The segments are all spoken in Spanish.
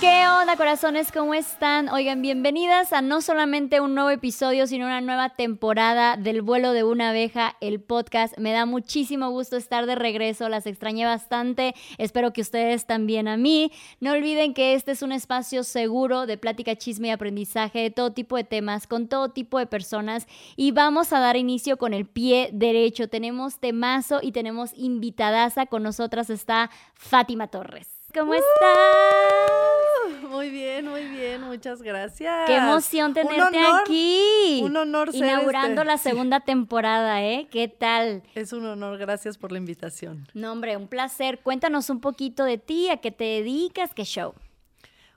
¿Qué onda, corazones? ¿Cómo están? Oigan, bienvenidas a no solamente un nuevo episodio, sino una nueva temporada del vuelo de una abeja, el podcast. Me da muchísimo gusto estar de regreso, las extrañé bastante. Espero que ustedes también a mí. No olviden que este es un espacio seguro de plática, chisme y aprendizaje de todo tipo de temas, con todo tipo de personas. Y vamos a dar inicio con el pie derecho. Tenemos temazo y tenemos invitadaza. Con nosotras está Fátima Torres. ¿Cómo estás? Muy bien, muy bien, muchas gracias. Qué emoción tenerte aquí. Un honor ser Inaugurando este- la segunda temporada, ¿eh? ¿Qué tal? Es un honor, gracias por la invitación. No, hombre, un placer. Cuéntanos un poquito de ti, a qué te dedicas, qué show.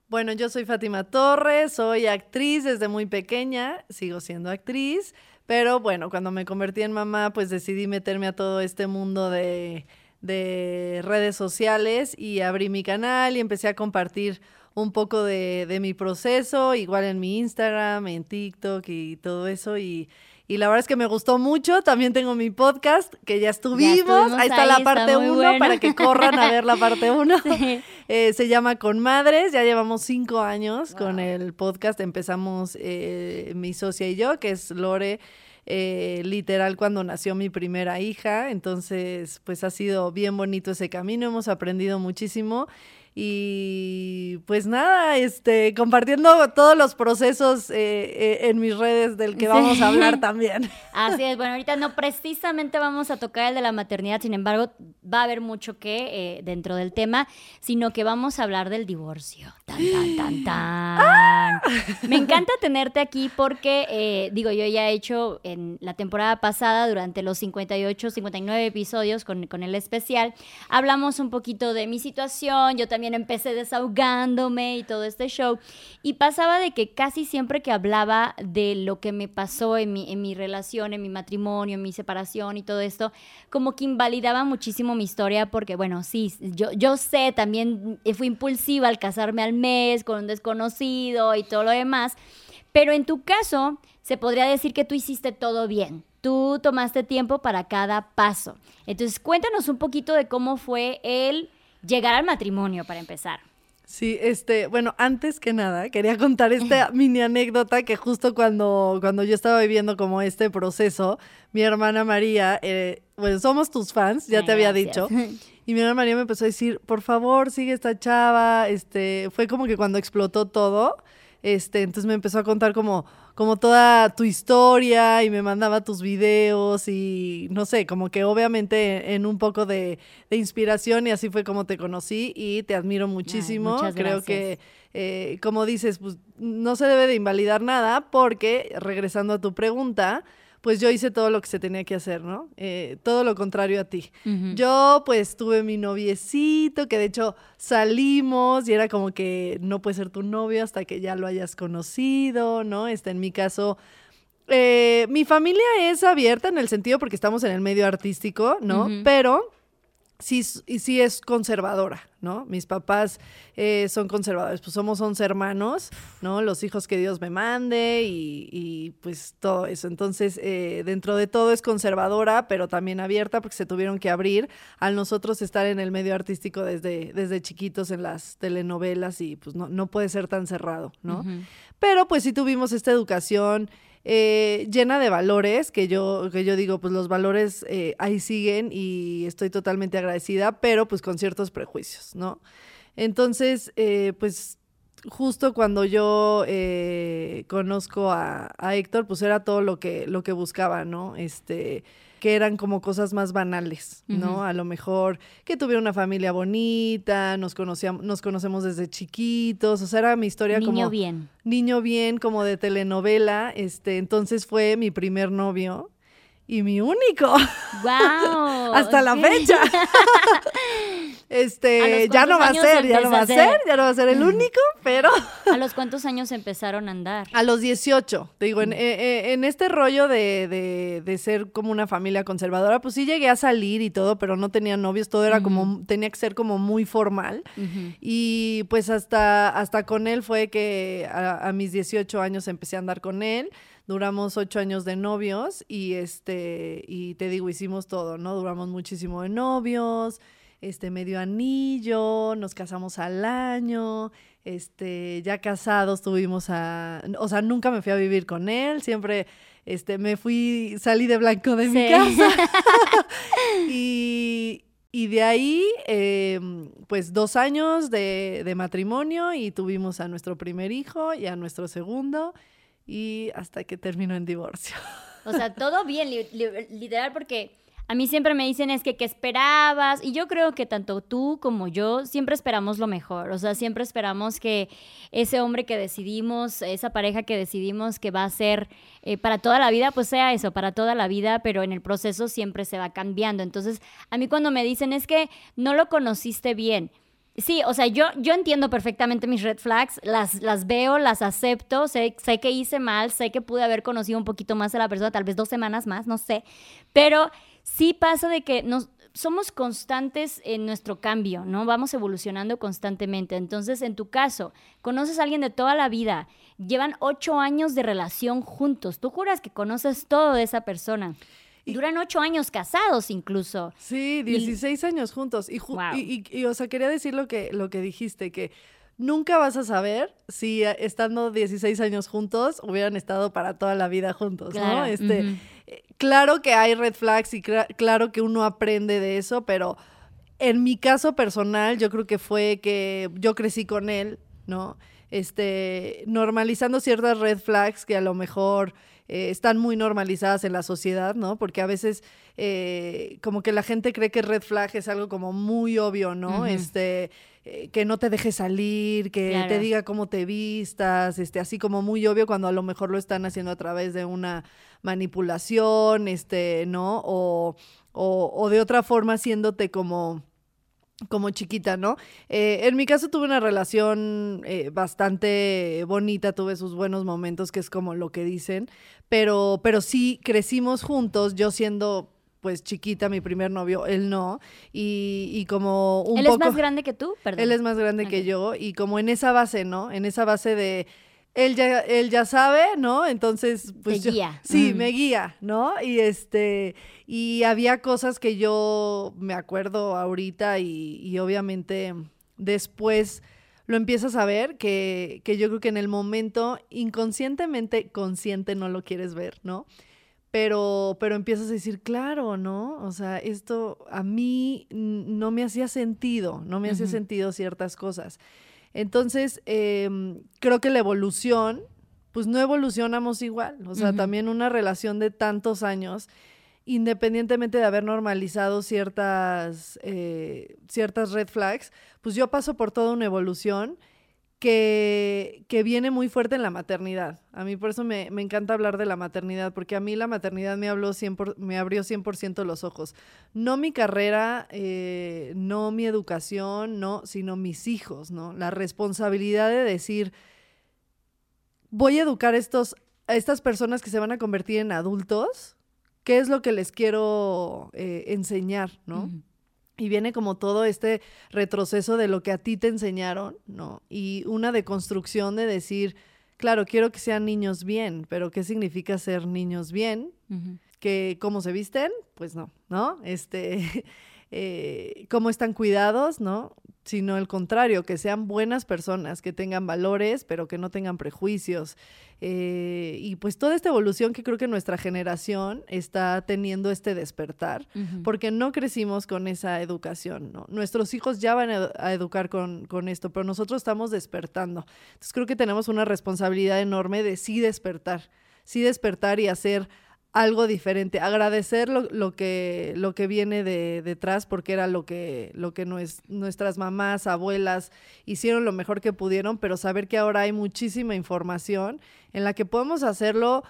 Bueno, yo soy Fátima Torres, soy actriz desde muy pequeña, sigo siendo actriz, pero bueno, cuando me convertí en mamá, pues decidí meterme a todo este mundo de, de redes sociales y abrí mi canal y empecé a compartir un poco de, de mi proceso, igual en mi Instagram, en TikTok y todo eso. Y, y la verdad es que me gustó mucho. También tengo mi podcast, que ya estuvimos. estuvimos ahí está ahí, la parte muy 1 bueno. para que corran a ver la parte 1. Sí. Eh, se llama Con Madres, ya llevamos cinco años con el podcast. Empezamos eh, mi socia y yo, que es Lore, eh, literal cuando nació mi primera hija. Entonces, pues ha sido bien bonito ese camino, hemos aprendido muchísimo. Y pues nada, este, compartiendo todos los procesos eh, eh, en mis redes del que vamos a hablar también. Así es, bueno, ahorita no precisamente vamos a tocar el de la maternidad, sin embargo, va a haber mucho que eh, dentro del tema, sino que vamos a hablar del divorcio. Tan, tan, tan, tan. Me encanta tenerte aquí porque, digo, yo ya he hecho en la temporada pasada, durante los 58, 59 episodios con, con el especial, hablamos un poquito de mi situación, yo también empecé desahogándome y todo este show, y pasaba de que casi siempre que hablaba de lo que me pasó en mi, en mi relación, en mi matrimonio, en mi separación y todo esto, como que invalidaba muchísimo mi historia porque, bueno, sí, yo, yo sé, también fui impulsiva al casarme al mes con un desconocido y todo lo demás, pero en tu caso se podría decir que tú hiciste todo bien. Tú tomaste tiempo para cada paso. Entonces, cuéntanos un poquito de cómo fue el llegar al matrimonio para empezar. Sí, este, bueno, antes que nada, quería contar esta mini anécdota que justo cuando, cuando yo estaba viviendo como este proceso, mi hermana María, eh, bueno, somos tus fans, ya te había gracias. dicho, y mi hermana María me empezó a decir, por favor, sigue esta chava, este, fue como que cuando explotó todo, este, entonces me empezó a contar como, como toda tu historia y me mandaba tus videos y no sé, como que obviamente en un poco de, de inspiración y así fue como te conocí y te admiro muchísimo. muchas Creo que, eh, como dices, pues no se debe de invalidar nada porque, regresando a tu pregunta, pues yo hice todo lo que se tenía que hacer, ¿no? Eh, todo lo contrario a ti. Yo pues tuve mi noviecito, que de hecho salimos y era como que no puede ser tu novio hasta que ya lo hayas conocido, ¿no? Este, en mi caso, eh, mi familia es abierta en el sentido porque estamos en el medio artístico, ¿no? Pero sí, sí es conservadora, ¿no? Mis papás eh, son conservadores, pues somos 11 hermanos, ¿no? Los hijos que Dios me mande y, y, pues todo eso. Entonces, eh, dentro de todo es conservadora, pero también abierta porque se tuvieron que abrir al nosotros estar en el medio artístico desde, desde chiquitos en las telenovelas y pues no, no puede ser tan cerrado, ¿no? Pero pues sí tuvimos esta educación eh, llena de valores, que yo, que yo digo, pues los valores eh, ahí siguen y estoy totalmente agradecida, pero pues con ciertos prejuicios, ¿no? Entonces, eh, pues justo cuando yo conozco a, a, Héctor, pues era todo lo que, lo que buscaba, ¿no? Este, que eran como cosas más banales, ¿no? A lo mejor que tuviera una familia bonita, nos conocíamos, nos conocemos desde chiquitos, o sea, era mi historia como niño bien. Niño bien, como de telenovela, este, entonces fue mi primer novio y mi único. Wow. Hasta la fecha. este, ya no va a ser, ya no va a ser, ya no va a ser el único, pero ¿A los cuántos años empezaron a andar? A los 18, te digo, en, eh, eh, en este rollo de, de, de, ser como una familia conservadora, pues sí llegué a salir y todo, pero no tenía novios, todo era como, tenía que ser como muy formal. Y pues hasta, hasta con él fue que a, a mis 18 años empecé a andar con él duramos ocho años de novios y este, y te digo, hicimos todo, ¿no? Duramos muchísimo de novios, este, medio anillo, nos casamos al año, este, ya casados tuvimos a, o sea, nunca me fui a vivir con él, siempre, este, me fui, salí de blanco de mi casa. y, y de ahí, eh, pues dos años de, de, matrimonio y tuvimos a nuestro primer hijo y a nuestro segundo y hasta que terminó en divorcio. O sea, todo bien, li li literal, porque a mí siempre me dicen es que qué esperabas y yo creo que tanto tú como yo siempre esperamos lo mejor, o sea, siempre esperamos que ese hombre que decidimos, esa pareja que decidimos que va a ser eh, para toda la vida, pues sea eso, para toda la vida, pero en el proceso siempre se va cambiando. Entonces, a mí cuando me dicen es que no lo conociste bien, Sí, o sea, yo, yo entiendo perfectamente mis red flags, las, las veo, las acepto, sé, sé que hice mal, sé que pude haber conocido un poquito más a la persona, tal vez dos semanas más, no sé, pero sí pasa de que nos, somos constantes en nuestro cambio, ¿no? Vamos evolucionando constantemente. Entonces, en tu caso, conoces a alguien de toda la vida, llevan ocho años de relación juntos, tú juras que conoces todo de esa persona. Y, Duran ocho años casados incluso. Sí, 16 y, años juntos. Y, wow. y, y, o sea, quería decir lo que, lo que dijiste, que nunca vas a saber si eh, estando 16 años juntos hubieran estado para toda la vida juntos, claro. ¿no? Este, uh -huh. Claro que hay red flags y claro que uno aprende de eso, pero en mi caso personal yo creo que fue que yo crecí con él, ¿no? Este, normalizando ciertas red flags que a lo mejor eh, están muy normalizadas en la sociedad, ¿no? Porque a veces eh, como que la gente cree que red flag es algo como muy obvio, ¿no? Uh -huh. Este, eh, que no te deje salir, que claro. te diga cómo te vistas, este, así como muy obvio cuando a lo mejor lo están haciendo a través de una manipulación, este, ¿no? O, o, o de otra forma haciéndote como como chiquita, ¿no? Eh, en mi caso tuve una relación eh, bastante bonita, tuve sus buenos momentos, que es como lo que dicen, pero, pero sí crecimos juntos, yo siendo pues chiquita, mi primer novio, él no, y, y como un ¿Él poco... es más grande que tú? Perdón. Él es más grande okay. que yo, y como en esa base, ¿no? En esa base de él ya, él ya sabe, ¿no? Entonces, pues Te yo, guía. sí, Mm. me guía, ¿no? Y este, y había cosas que yo me acuerdo ahorita y, y obviamente después lo empiezas a ver que, que yo creo que en el momento inconscientemente consciente no lo quieres ver, ¿no? Pero, pero empiezas a decir, claro, ¿no? O sea, esto a mí no me hacía sentido, no me hacía sentido ciertas cosas. Entonces, eh, creo que la evolución, pues no evolucionamos igual. O sea, también una relación de tantos años, independientemente de haber normalizado ciertas, eh, ciertas red flags, pues yo paso por toda una evolución que, que viene muy fuerte en la maternidad. A mí por eso me, me encanta hablar de la maternidad, porque a mí la maternidad me, habló 100 por- me abrió 100% los ojos. No mi carrera, eh, no mi educación, no, sino mis hijos, ¿no? La responsabilidad de decir, voy a educar estos, a estas personas que se van a convertir en adultos, ¿qué es lo que les quiero eh, enseñar, ¿no? Y viene como todo este retroceso de lo que a ti te enseñaron, ¿no? Y una deconstrucción de decir, claro, quiero que sean niños bien, pero ¿qué significa ser niños bien? Que cómo se visten, pues no, ¿no? Este, eh, cómo están cuidados, ¿no? sino el contrario, que sean buenas personas, que tengan valores, pero que no tengan prejuicios. Eh, y pues toda esta evolución que creo que nuestra generación está teniendo este despertar, porque no crecimos con esa educación, ¿no? Nuestros hijos ya van a, educar con, con, esto, pero nosotros estamos despertando. Entonces creo que tenemos una responsabilidad enorme de sí despertar, sí despertar y hacer algo diferente, agradecer lo, que, lo que viene de, detrás, porque era lo que, lo que nuestras mamás, abuelas hicieron lo mejor que pudieron, pero saber que ahora hay muchísima información en la que podemos hacerlo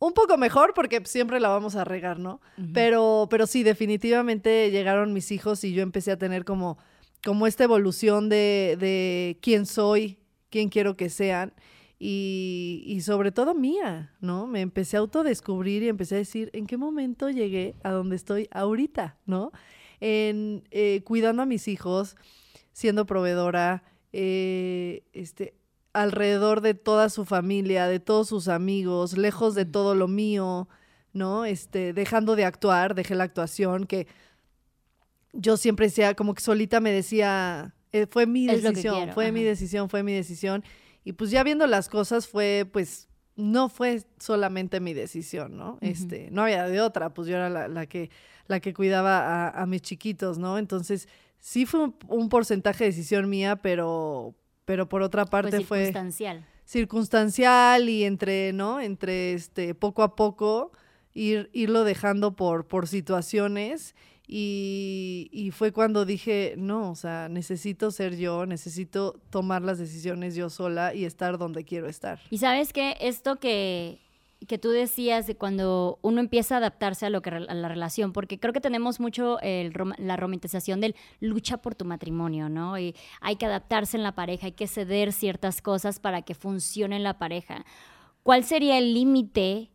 un poco mejor, porque siempre la vamos a regar, ¿no? pero, pero sí, definitivamente llegaron mis hijos y yo empecé a tener como, como esta evolución de, de quién soy, quién quiero que sean y, sobre todo mía, ¿no? Me empecé a autodescubrir y empecé a decir, ¿en qué momento llegué a donde estoy ahorita, ¿no? En eh, cuidando a mis hijos, siendo proveedora, eh, este, alrededor de toda su familia, de todos sus amigos, lejos de todo lo mío, ¿no? Este, dejando de actuar, dejé la actuación, que yo siempre decía, como que solita me decía, eh, fue mi decisión, fue mi decisión, fue mi decisión. Y pues ya viendo las cosas fue, pues, no fue solamente mi decisión, ¿no? Este, no había de otra, pues yo era la, que, la que cuidaba a, mis chiquitos, ¿no? Entonces, sí fue un, porcentaje de decisión mía, pero, pero por otra parte fue... Circunstancial. circunstancial y entre, ¿no? Entre este, poco a poco ir, irlo dejando por, por situaciones y, fue cuando dije, no, o sea, necesito ser yo, necesito tomar las decisiones yo sola y estar donde quiero estar. Y sabes que esto que, que tú decías de cuando uno empieza a adaptarse a lo que a la relación, porque creo que tenemos mucho el, la romantización del lucha por tu matrimonio, ¿no? Y hay que adaptarse en la pareja, hay que ceder ciertas cosas para que funcione la pareja. ¿Cuál sería el límite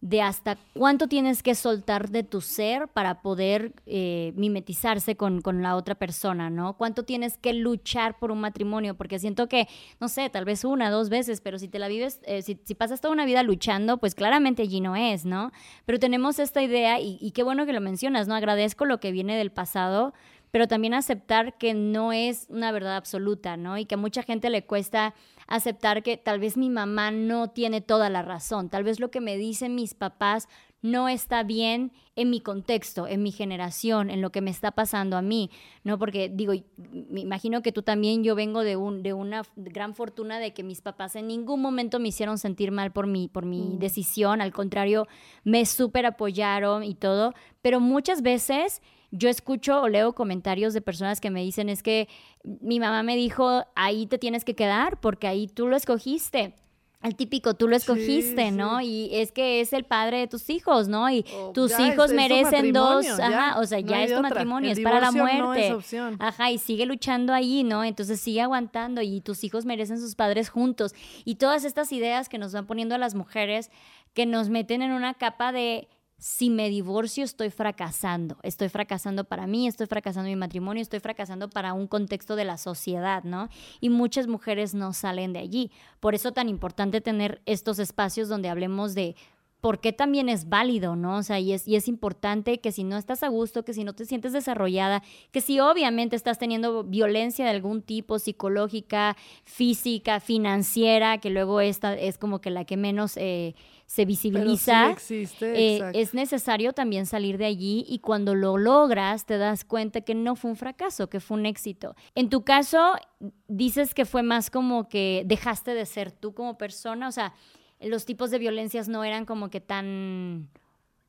de hasta cuánto tienes que soltar de tu ser para poder eh, mimetizarse con, la otra persona, ¿no? Cuánto tienes que luchar por un matrimonio, porque siento que, no sé, tal vez una, dos veces, pero si te la vives, eh, si, pasas toda una vida luchando, pues claramente allí no es, ¿no? Pero tenemos esta idea y, y qué bueno que lo mencionas, ¿no? Agradezco lo que viene del pasado, pero también aceptar que no es una verdad absoluta, ¿no? Y que a mucha gente le cuesta aceptar que tal vez mi mamá no tiene toda la razón, tal vez lo que me dicen mis papás no está bien en mi contexto, en mi generación, en lo que me está pasando a mí, ¿no? Porque digo, me imagino que tú también, yo vengo de, un, de una gran fortuna de que mis papás en ningún momento me hicieron sentir mal por mi, por mi mm. decisión, al contrario, me súper apoyaron y todo, pero muchas veces yo escucho o leo comentarios de personas que me dicen es que mi mamá me dijo, ahí te tienes que quedar porque ahí tú lo escogiste. El típico, tú lo escogiste, ¿no? Y es que es el padre de tus hijos, ¿no? Y tus hijos merecen dos, ajá, o sea, ya es tu matrimonio, es para la muerte. Ajá, y sigue luchando ahí, ¿no? Entonces sigue aguantando y tus hijos merecen sus padres juntos. Y todas estas ideas que nos van poniendo a las mujeres que nos meten en una capa de si me divorcio estoy fracasando, estoy fracasando para mí, estoy fracasando mi matrimonio, estoy fracasando para un contexto de la sociedad, ¿no? Y muchas mujeres no salen de allí. Por eso tan importante tener estos espacios donde hablemos de por qué también es válido, ¿no? O sea, y es, y es importante que si no estás a gusto, que si no te sientes desarrollada, que si obviamente estás teniendo violencia de algún tipo, psicológica, física, financiera, que luego esta es como que la que menos eh, se visibiliza, eh, es necesario también salir de allí y cuando lo logras te das cuenta que no fue un fracaso, que fue un éxito. En tu caso, dices que fue más como que dejaste de ser tú como persona, o sea, los tipos de violencias no eran como que tan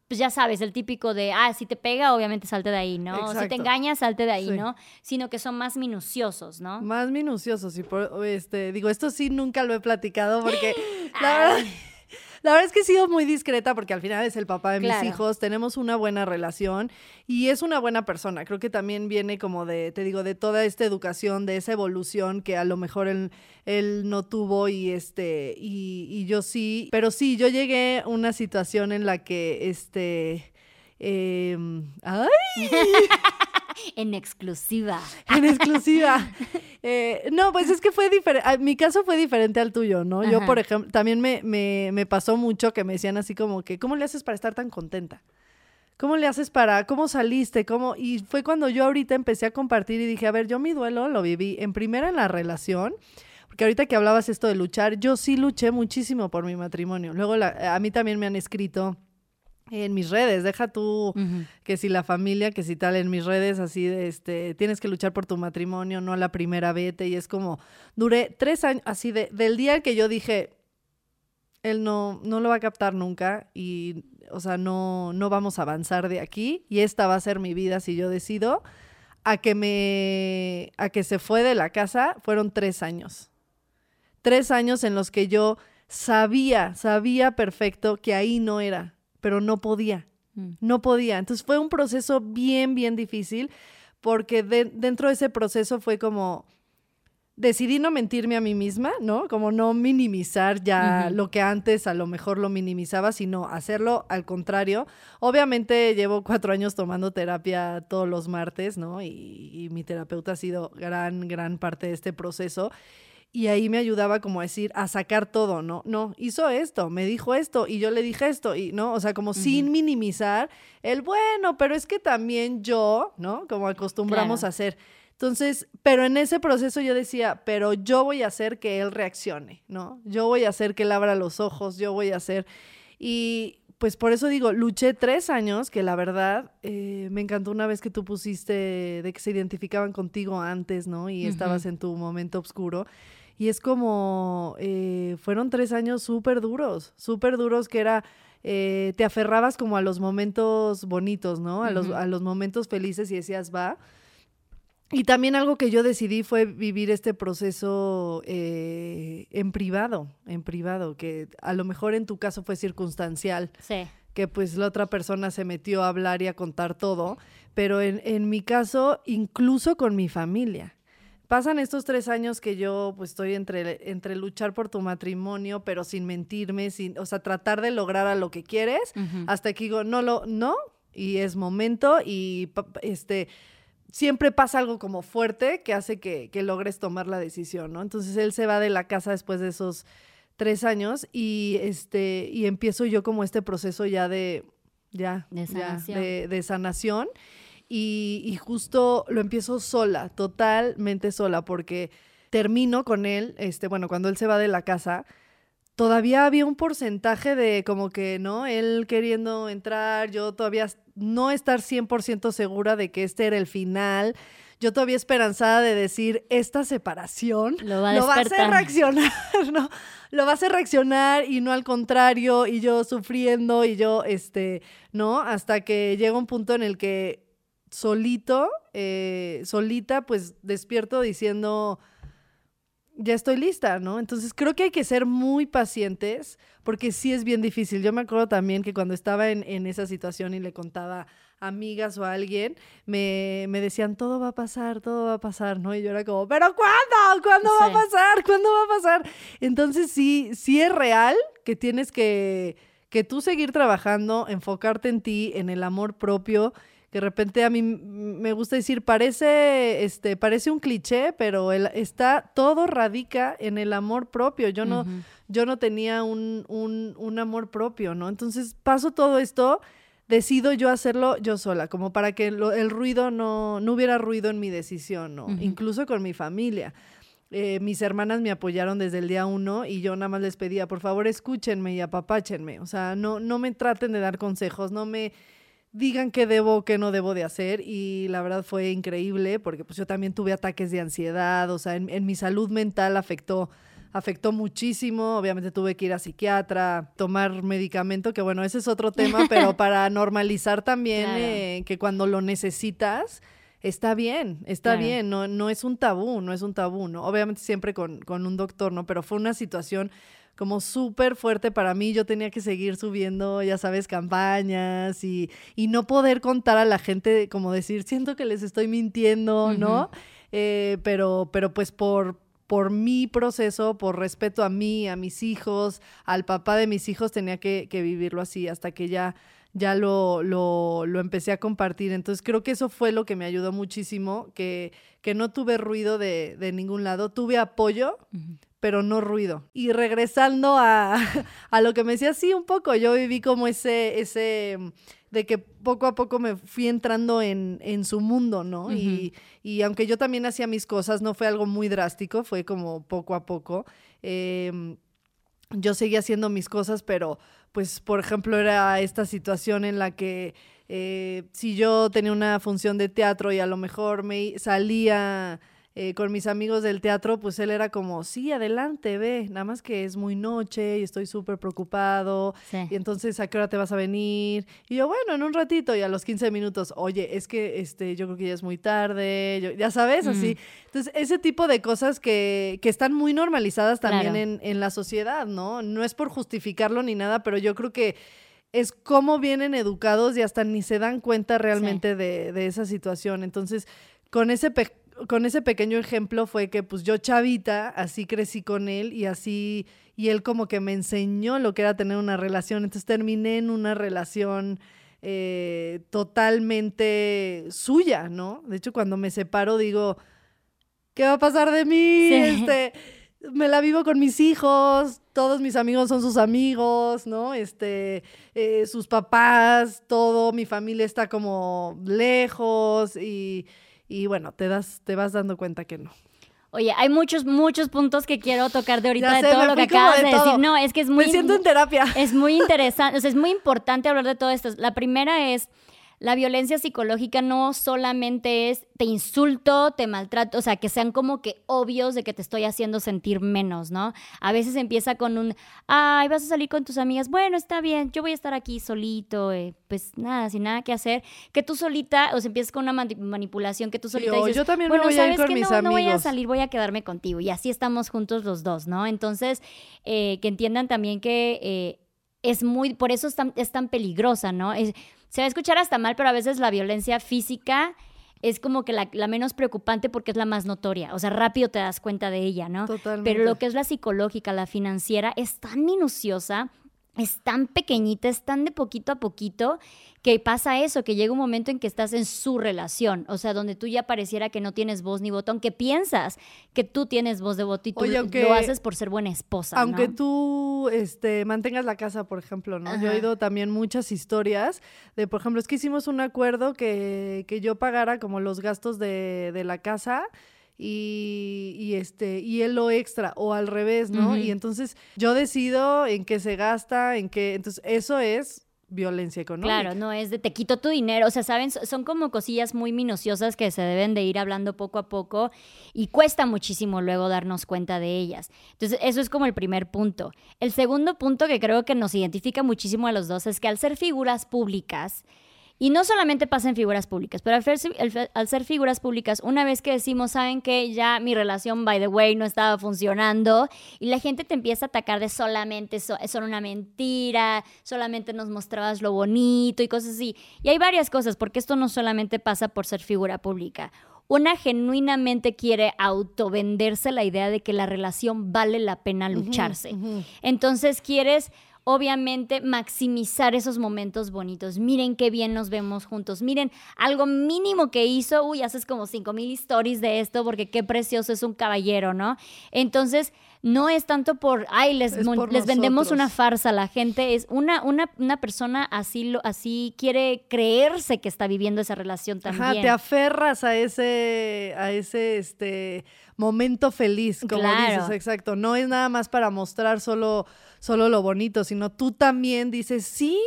pues ya sabes, el típico de, ah, si te pega, obviamente salte de ahí, ¿no? Si te engañas, salte de ahí, ¿no? Sino que son más minuciosos, ¿no? Más minuciosos, y por, este, digo, esto sí nunca lo he platicado porque la verdad la verdad es que he sido muy discreta porque al final es el papá de mis hijos, tenemos una buena relación y es una buena persona. Creo que también viene como de, te digo, de toda esta educación, de esa evolución que a lo mejor él, él no tuvo y este, y, y, yo sí, pero sí, yo llegué a una situación en la que este, eh, ¡ay! en exclusiva. En exclusiva. Eh, no, pues es que fue diferente. Ah, mi caso fue diferente al tuyo, ¿no? Yo, por ejemplo, también me, me, me pasó mucho que me decían así como que, ¿cómo le haces para estar tan contenta? ¿Cómo le haces para, cómo saliste? ¿Cómo? Y fue cuando yo ahorita empecé a compartir y dije, a ver, yo mi duelo lo viví en primera en la relación, porque ahorita que hablabas esto de luchar, yo sí luché muchísimo por mi matrimonio. Luego a mí también me han escrito en mis redes, deja tú que si la familia, que si tal, en mis redes así de este, tienes que luchar por tu matrimonio, no la primera vete, y es como, duré tres años, así de, del día que yo dije, él no, no lo va a captar nunca y, o sea, no, no vamos a avanzar de aquí y esta va a ser mi vida si yo decido, a que me, a que se fue de la casa, fueron tres años. Tres años en los que yo sabía, sabía perfecto que ahí no era pero no podía, mm. no podía. Entonces fue un proceso bien, bien difícil, porque dentro de ese proceso fue como, decidí no mentirme a mí misma, ¿no? Como no minimizar ya lo que antes a lo mejor lo minimizaba, sino hacerlo al contrario. Obviamente llevo cuatro años tomando terapia todos los martes, ¿no? Y, y mi terapeuta ha sido gran, gran parte de este proceso y ahí me ayudaba como a decir, a sacar todo, ¿no? No, hizo esto, me dijo esto y yo le dije esto y, ¿no? O sea, como sin minimizar el bueno, pero es que también yo, ¿no? Como acostumbramos a hacer. Entonces, pero en ese proceso yo decía, pero yo voy a hacer que él reaccione, ¿no? Yo voy a hacer que él abra los ojos, yo voy a hacer... Y pues por eso digo, luché tres años, que la verdad eh, me encantó una vez que tú pusiste de que se identificaban contigo antes, ¿no? Y estabas en tu momento oscuro. Y es como, eh, fueron tres años súper duros, súper duros que era, eh, te aferrabas como a los momentos bonitos, ¿no? A, los, a los momentos felices y decías, va. Y también algo que yo decidí fue vivir este proceso eh, en privado, en privado, que a lo mejor en tu caso fue circunstancial. Sí. Que pues la otra persona se metió a hablar y a contar todo, pero en, en mi caso, incluso con mi familia pasan estos tres años que yo pues estoy entre, entre luchar por tu matrimonio, pero sin mentirme, sin, o sea, tratar de lograr a lo que quieres, hasta que digo, no lo, no, y es momento, y este siempre pasa algo como fuerte que hace que, que, logres tomar la decisión, ¿no? Entonces él se va de la casa después de esos tres años y este, y empiezo yo como este proceso ya de, ya, de sanación. de sanación y, justo lo empiezo sola, totalmente sola, porque termino con él, este, bueno, cuando él se va de la casa, todavía había un porcentaje de como que, ¿no? Él queriendo entrar, yo todavía no estar 100% segura de que este era el final. Yo todavía esperanzada de decir, esta separación lo va a, hacer reaccionar, ¿no? Lo va a hacer reaccionar y no al contrario, y yo sufriendo y yo, este, ¿no? Hasta que llega un punto en el que solito, eh, solita, pues despierto diciendo, ya estoy lista, ¿no? Entonces creo que hay que ser muy pacientes porque sí es bien difícil. Yo me acuerdo también que cuando estaba en, en esa situación y le contaba a amigas o a alguien, me, me, decían, todo va a pasar, todo va a pasar, ¿no? Y yo era como, pero ¿cuándo? ¿Cuándo va a pasar? ¿Cuándo va a pasar? Entonces sí, sí es real que tienes que, que tú seguir trabajando, enfocarte en ti, en el amor propio que de repente a mí me gusta decir, parece, este, parece un cliché, pero el, está, todo radica en el amor propio. Yo no, yo no tenía un, un, un, amor propio, ¿no? Entonces paso todo esto, decido yo hacerlo yo sola, como para que el ruido no, no hubiera ruido en mi decisión, ¿no? Incluso con mi familia. Eh, mis hermanas me apoyaron desde el día uno y yo nada más les pedía, por favor, escúchenme y apapáchenme. O sea, no, no me traten de dar consejos, no me digan qué debo, qué no debo de hacer. Y la verdad fue increíble porque pues yo también tuve ataques de ansiedad, o sea, en, mi salud mental afectó afectó muchísimo, obviamente tuve que ir a psiquiatra, tomar medicamento, que bueno, ese es otro tema, pero para normalizar también eh, que cuando lo necesitas, está bien, está bien, no, no es un tabú, no es un tabú, ¿no? Obviamente siempre con, con un doctor, ¿no? Pero fue una situación como súper fuerte para mí. Yo tenía que seguir subiendo, ya sabes, campañas y, y, no poder contar a la gente, como decir, siento que les estoy mintiendo, ¿no? Eh, pero, pero pues por, por mi proceso, por respeto a mí, a mis hijos, al papá de mis hijos, tenía que, que vivirlo así hasta que ya ya lo, lo, lo, empecé a compartir. Entonces creo que eso fue lo que me ayudó muchísimo, que, que no tuve ruido de, de ningún lado, tuve apoyo, pero no ruido. Y regresando a, a, lo que me decía, sí, un poco, yo viví como ese, ese de que poco a poco me fui entrando en, en su mundo, ¿no? y, y aunque yo también hacía mis cosas, no fue algo muy drástico, fue como poco a poco. Em, yo seguía haciendo mis cosas, pero pues por ejemplo era esta situación en la que eh, si yo tenía una función de teatro y a lo mejor me salía eh, con mis amigos del teatro, pues él era como, sí, adelante, ve, nada más que es muy noche y estoy súper preocupado. Y entonces, ¿a qué hora te vas a venir? Y yo, bueno, en un ratito y a los 15 minutos, oye, es que este, yo creo que ya es muy tarde, ya sabes, así. Mm. Entonces, ese tipo de cosas que, que están muy normalizadas también en, en la sociedad, ¿no? No es por justificarlo ni nada, pero yo creo que es cómo vienen educados y hasta ni se dan cuenta realmente de, de, esa situación. Entonces, con ese con ese pequeño ejemplo fue que pues yo chavita, así crecí con él y así, y él como que me enseñó lo que era tener una relación, entonces terminé en una relación eh, totalmente suya, ¿no? De hecho, cuando me separo digo, ¿qué va a pasar de mí? Este, me la vivo con mis hijos, todos mis amigos son sus amigos, ¿no? Este, eh, sus papás, todo, mi familia está como lejos y y bueno, te, das, te vas dando cuenta que no. Oye, hay muchos, muchos puntos que quiero tocar de ahorita de todo lo que acabas de, decir. No, es que es muy. Me siento en terapia. Es muy interesante, o sea, es muy importante hablar de todo esto. La primera es la violencia psicológica no solamente es te insulto, te maltrato, o sea, que sean como que obvios de que te estoy haciendo sentir menos, ¿no? A veces empieza con un, ay, vas a salir con tus amigas, bueno, está bien, yo voy a estar aquí solito, eh, pues nada, sin nada que hacer, que tú solita, o sea, empiezas con una manipulación que tú solita dices, yo también bueno, voy sabes a ir con que mis no, amigos. no voy a salir, voy a quedarme contigo, y así estamos juntos los dos, ¿no? Entonces, eh, que entiendan también que... Eh, es muy, por eso es tan, es tan peligrosa, ¿no? Es, se va a escuchar hasta mal, pero a veces la violencia física es como que la, menos preocupante porque es la más notoria. O sea, rápido te das cuenta de ella, ¿no? Totalmente. Pero lo que es la psicológica, la financiera, es tan minuciosa es tan pequeñita, es tan de poquito a poquito, que pasa eso, que llega un momento en que estás en su relación, o sea, donde tú ya pareciera que no tienes voz ni voto, aunque piensas que tú tienes voz de voto y tú lo haces por ser buena esposa. Aunque tú este, mantengas la casa, por ejemplo, ¿no? Yo he oído también muchas historias de, por ejemplo, es que hicimos un acuerdo que, que yo pagara como los gastos de, de la casa y, este, y él lo extra, o al revés, ¿no? Y entonces yo decido en qué se gasta, en qué. Entonces, eso es violencia económica. Claro, no es de te quito tu dinero, o sea, saben, son como cosillas muy minuciosas que se deben de ir hablando poco a poco y cuesta muchísimo luego darnos cuenta de ellas. Entonces, eso es como el primer punto. El segundo punto que creo que nos identifica muchísimo a los dos es que al ser figuras públicas, y no solamente pasa en figuras públicas, pero al, ser figuras públicas, una vez que decimos, saben que ya mi relación, by the way, no estaba funcionando, y la gente te empieza a atacar de solamente es solo una mentira, solamente nos mostrabas lo bonito y cosas así. Y hay varias cosas, porque esto no solamente pasa por ser figura pública. Una genuinamente quiere autovenderse la idea de que la relación vale la pena lucharse. Entonces quieres obviamente maximizar esos momentos bonitos. Miren qué bien nos vemos juntos. Miren, algo mínimo que hizo, uy, haces como cinco mil stories de esto porque qué precioso es un caballero, ¿no? Entonces, no es tanto por, ay, les, les vendemos una farsa, la gente es una, una, una persona así, lo, así quiere creerse que está viviendo esa relación también. Ajá, te aferras a ese, a ese, este, momento feliz, como dices, exacto. No es nada más para mostrar solo, solo lo bonito, sino tú también dices, sí,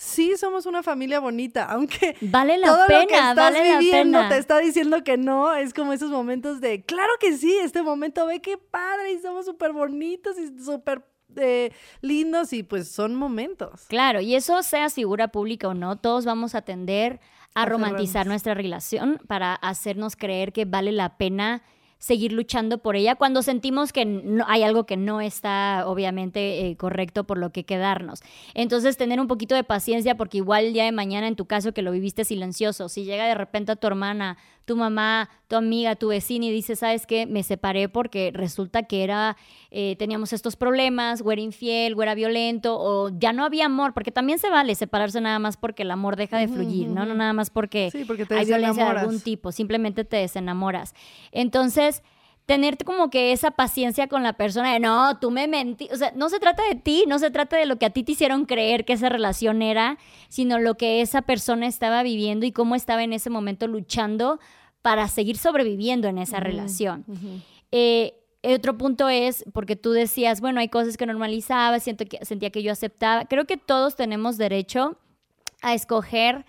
sí somos una familia bonita, aunque vale la todo pena, lo que estás vale viviendo te está diciendo que no, es como esos momentos de, claro que sí, este momento ve qué padre y somos súper bonitos y súper eh, lindos y pues son momentos. Claro, y eso sea figura pública o no, todos vamos a tender a romantizar nuestra relación para hacernos creer que vale la pena seguir luchando por ella cuando sentimos que no, hay algo que no está obviamente eh, correcto por lo que quedarnos. Entonces tener un poquito de paciencia porque igual el día de mañana en tu caso que lo viviste silencioso, si llega de repente a tu hermana, tu mamá, tu amiga, tu vecina y dice, ¿sabes qué? Me separé porque resulta que era, eh, teníamos estos problemas, o era infiel, o era violento, o ya no había amor, porque también se vale separarse nada más porque el amor deja de fluir, ¿no? No nada más porque, sí, porque te hay violencia de algún tipo, simplemente te desenamoras. Entonces, tener como que esa paciencia con la persona de no, tú me mentí. O sea, no se trata de ti, no se trata de lo que a ti te hicieron creer que esa relación era, sino lo que esa persona estaba viviendo y cómo estaba en ese momento luchando para seguir sobreviviendo en esa relación. Eh, otro punto es, porque tú decías, bueno, hay cosas que normalizaba, siento que, sentía que yo aceptaba. Creo que todos tenemos derecho a escoger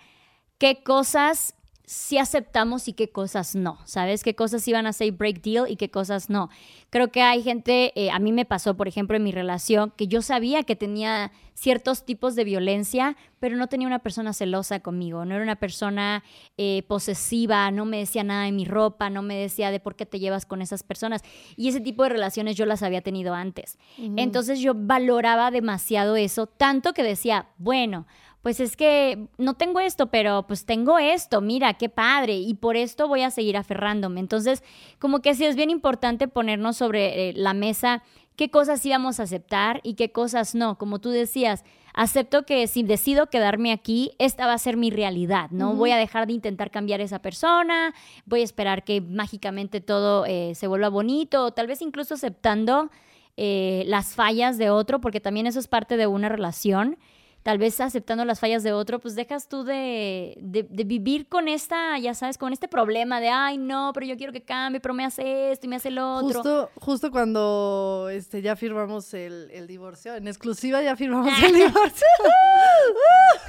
qué cosas sí aceptamos y qué cosas no, ¿sabes? Qué cosas iban a ser break deal y qué cosas no. Creo que hay gente, eh, a mí me pasó, por ejemplo, en mi relación, que yo sabía que tenía ciertos tipos de violencia, pero no tenía una persona celosa conmigo, no era una persona eh, posesiva, no me decía nada de mi ropa, no me decía de por qué te llevas con esas personas. Y ese tipo de relaciones yo las había tenido antes. Entonces yo valoraba demasiado eso, tanto que decía, bueno, pues es que no tengo esto, pero pues tengo esto, mira, qué padre, y por esto voy a seguir aferrándome. Entonces, como que sí es bien importante ponernos sobre eh, la mesa qué cosas íbamos a aceptar y qué cosas no. Como tú decías, acepto que si decido quedarme aquí, esta va a ser mi realidad, ¿no? Voy a dejar de intentar cambiar a esa persona, voy a esperar que mágicamente todo eh, se vuelva bonito, o tal vez incluso aceptando eh, las fallas de otro, porque también eso es parte de una relación tal vez aceptando las fallas de otro, pues dejas tú de, vivir con esta, ya sabes, con este problema de, ay, no, pero yo quiero que cambie, pero me hace esto y me hace lo otro. Justo, justo cuando este, ya firmamos el, divorcio, en exclusiva ya firmamos el divorcio.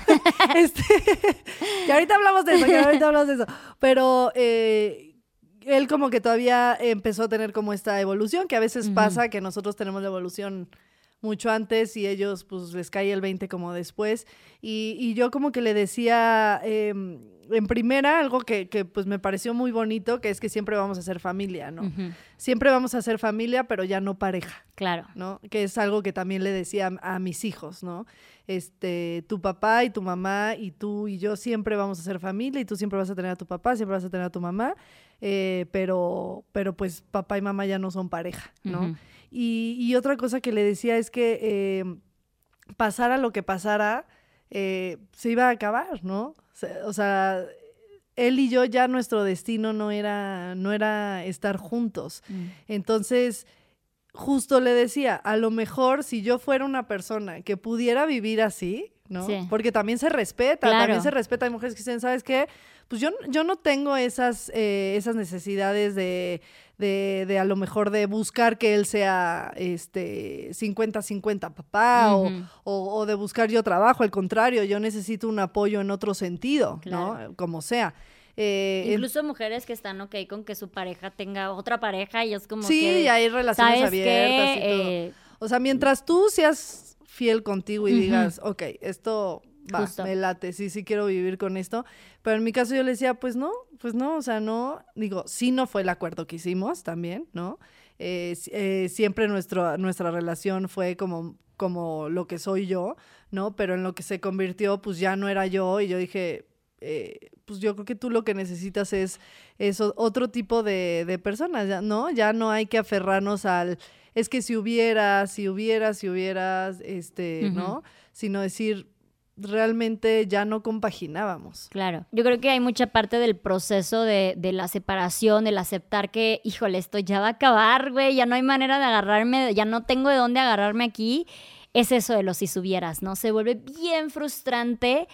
este, que ahorita hablamos de eso, que ahorita hablamos de eso. Pero... Eh, él como que todavía empezó a tener como esta evolución, que a veces pasa que nosotros tenemos la evolución mucho antes y ellos pues les cae el 20 como después. Y, yo como que le decía em, en primera algo que, pues me pareció muy bonito, que es que siempre vamos a ser familia, ¿no? Siempre vamos a ser familia, pero ya no pareja. Claro. ¿No? Que es algo que también le decía a, mis hijos, ¿no? Este, tu papá y tu mamá y tú y yo siempre vamos a ser familia y tú siempre vas a tener a tu papá, siempre vas a tener a tu mamá, eh, pero, pero pues papá y mamá ya no son pareja, ¿no? Y, otra cosa que le decía es que eh, pasara lo que pasara, eh, se iba a acabar, ¿no? O sea, él y yo ya nuestro destino no era, no era estar juntos. Mm. Entonces, justo le decía, a lo mejor si yo fuera una persona que pudiera vivir así, ¿no? Porque también se respeta, también se respeta. Hay mujeres que dicen, ¿sabes qué? Pues yo, yo no tengo esas, eh, esas necesidades de, de, a lo mejor de buscar que él sea este 50-50 papá o, de buscar yo trabajo, al contrario, yo necesito un apoyo en otro sentido, ¿no? Como sea. Eh, Incluso mujeres que están ok con que su pareja tenga otra pareja y es como sí, que... Sí, hay relaciones abiertas y todo. Eh, o sea, mientras tú seas fiel contigo y digas, ok, esto va, me late, sí, sí quiero vivir con esto. Pero en mi caso yo le decía, pues no, pues no, o sea, no, digo, sí no fue el acuerdo que hicimos también, ¿no? Eh, eh, siempre nuestro, nuestra relación fue como, como lo que soy yo, ¿no? Pero en lo que se convirtió, pues ya no era yo y yo dije, eh, pues yo creo que tú lo que necesitas es, eso otro tipo de, de personas, ¿no? Ya no hay que aferrarnos al, es que si hubiera, si hubiera, si hubieras, este, ¿no? Sino decir, realmente ya no compaginábamos. Claro, yo creo que hay mucha parte del proceso de, la separación, el aceptar que, híjole, esto ya va a acabar, güey, ya no hay manera de agarrarme, ya no tengo de dónde agarrarme aquí. Es eso de los si subieras, ¿no? Se vuelve bien frustrante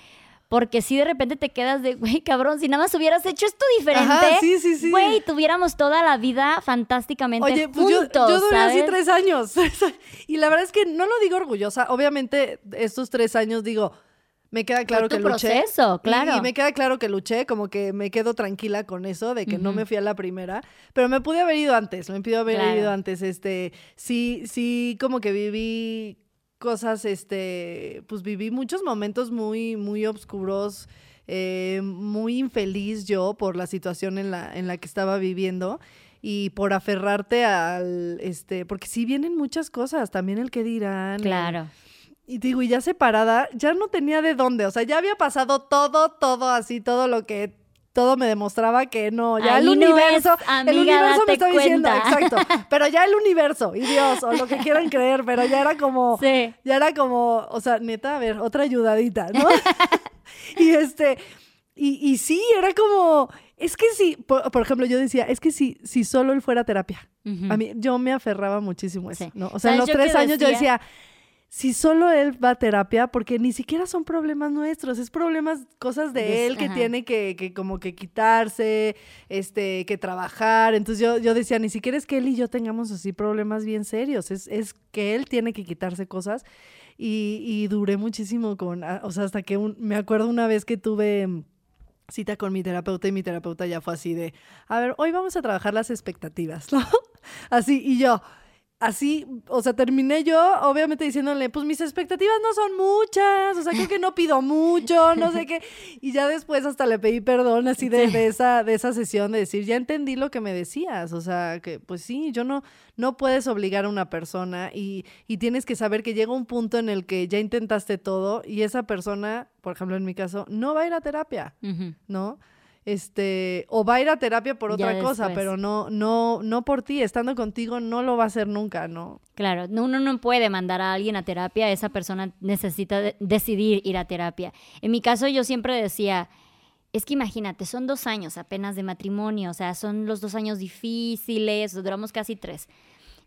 porque si de repente te quedas de, güey, cabrón, si nada más hubieras hecho esto diferente, sí, sí, sí. güey, tuviéramos toda la vida fantásticamente Oye, pues Yo, yo duré así tres años. y la verdad es que no lo digo orgullosa. Obviamente, estos tres años digo, me queda claro que luché. claro. Y, me queda claro que luché, como que me quedo tranquila con eso, de que no me fui a la primera. Pero me pude haber ido antes, me pude haber ido antes. Este, sí, sí, como que viví cosas, este, pues viví muchos momentos muy, muy oscuros, eh, muy infeliz yo por la situación en la, en la que estaba viviendo y por aferrarte al, este, porque sí vienen muchas cosas, también el que dirán. Claro. Y digo, y ya separada, ya no tenía de dónde, o sea, ya había pasado todo, todo así, todo lo que todo me demostraba que no, ya el universo, el universo me está diciendo, exacto, pero ya el universo y Dios o lo que quieran creer, pero ya era como, ya era como, o sea, neta, a ver, otra ayudadita, ¿no? y este, y, y sí, era como, es que sí, por, por ejemplo, yo decía, es que si, si solo él fuera terapia. Ujú. A mí, yo me aferraba muchísimo a eso, Sí. ¿no? O sea, en ¿Sabes los tres años yo decía? Si solo él va a terapia, porque ni siquiera son problemas nuestros, es problemas, cosas de él que ajá. tiene que, que como que quitarse, este, que trabajar. Entonces yo, yo decía, ni siquiera es que él y yo tengamos así problemas bien serios, es, es que él tiene que quitarse cosas. Y, y duré muchísimo con, ah, o sea, hasta que un- me acuerdo una vez que tuve mm, cita con mi terapeuta y mi terapeuta ya fue así de, a ver, hoy vamos a trabajar las expectativas, ¿no? Así, y yo, así, o sea, terminé yo obviamente diciéndole, pues mis expectativas no son muchas, o sea, creo que no pido mucho, no sé qué, y ya después hasta le pedí perdón así de, de esa, de esa sesión de decir, ya entendí lo que me decías, o sea, que pues sí, yo no, no puedes obligar a una persona y, y tienes que saber que llega un punto en el que ya intentaste todo y esa persona, por ejemplo en mi caso, no va a ir a terapia. ¿no? Este, o va a ir a terapia por Ya otra cosa, después. pero no, no, no por ti, estando contigo no lo va a hacer nunca, ¿no? Claro, no- uno no puede mandar a alguien a terapia, esa persona necesita de- decidir ir a terapia. En mi caso yo siempre decía, es que imagínate, son dos años apenas de matrimonio, o sea, son los dos años difíciles, duramos casi tres.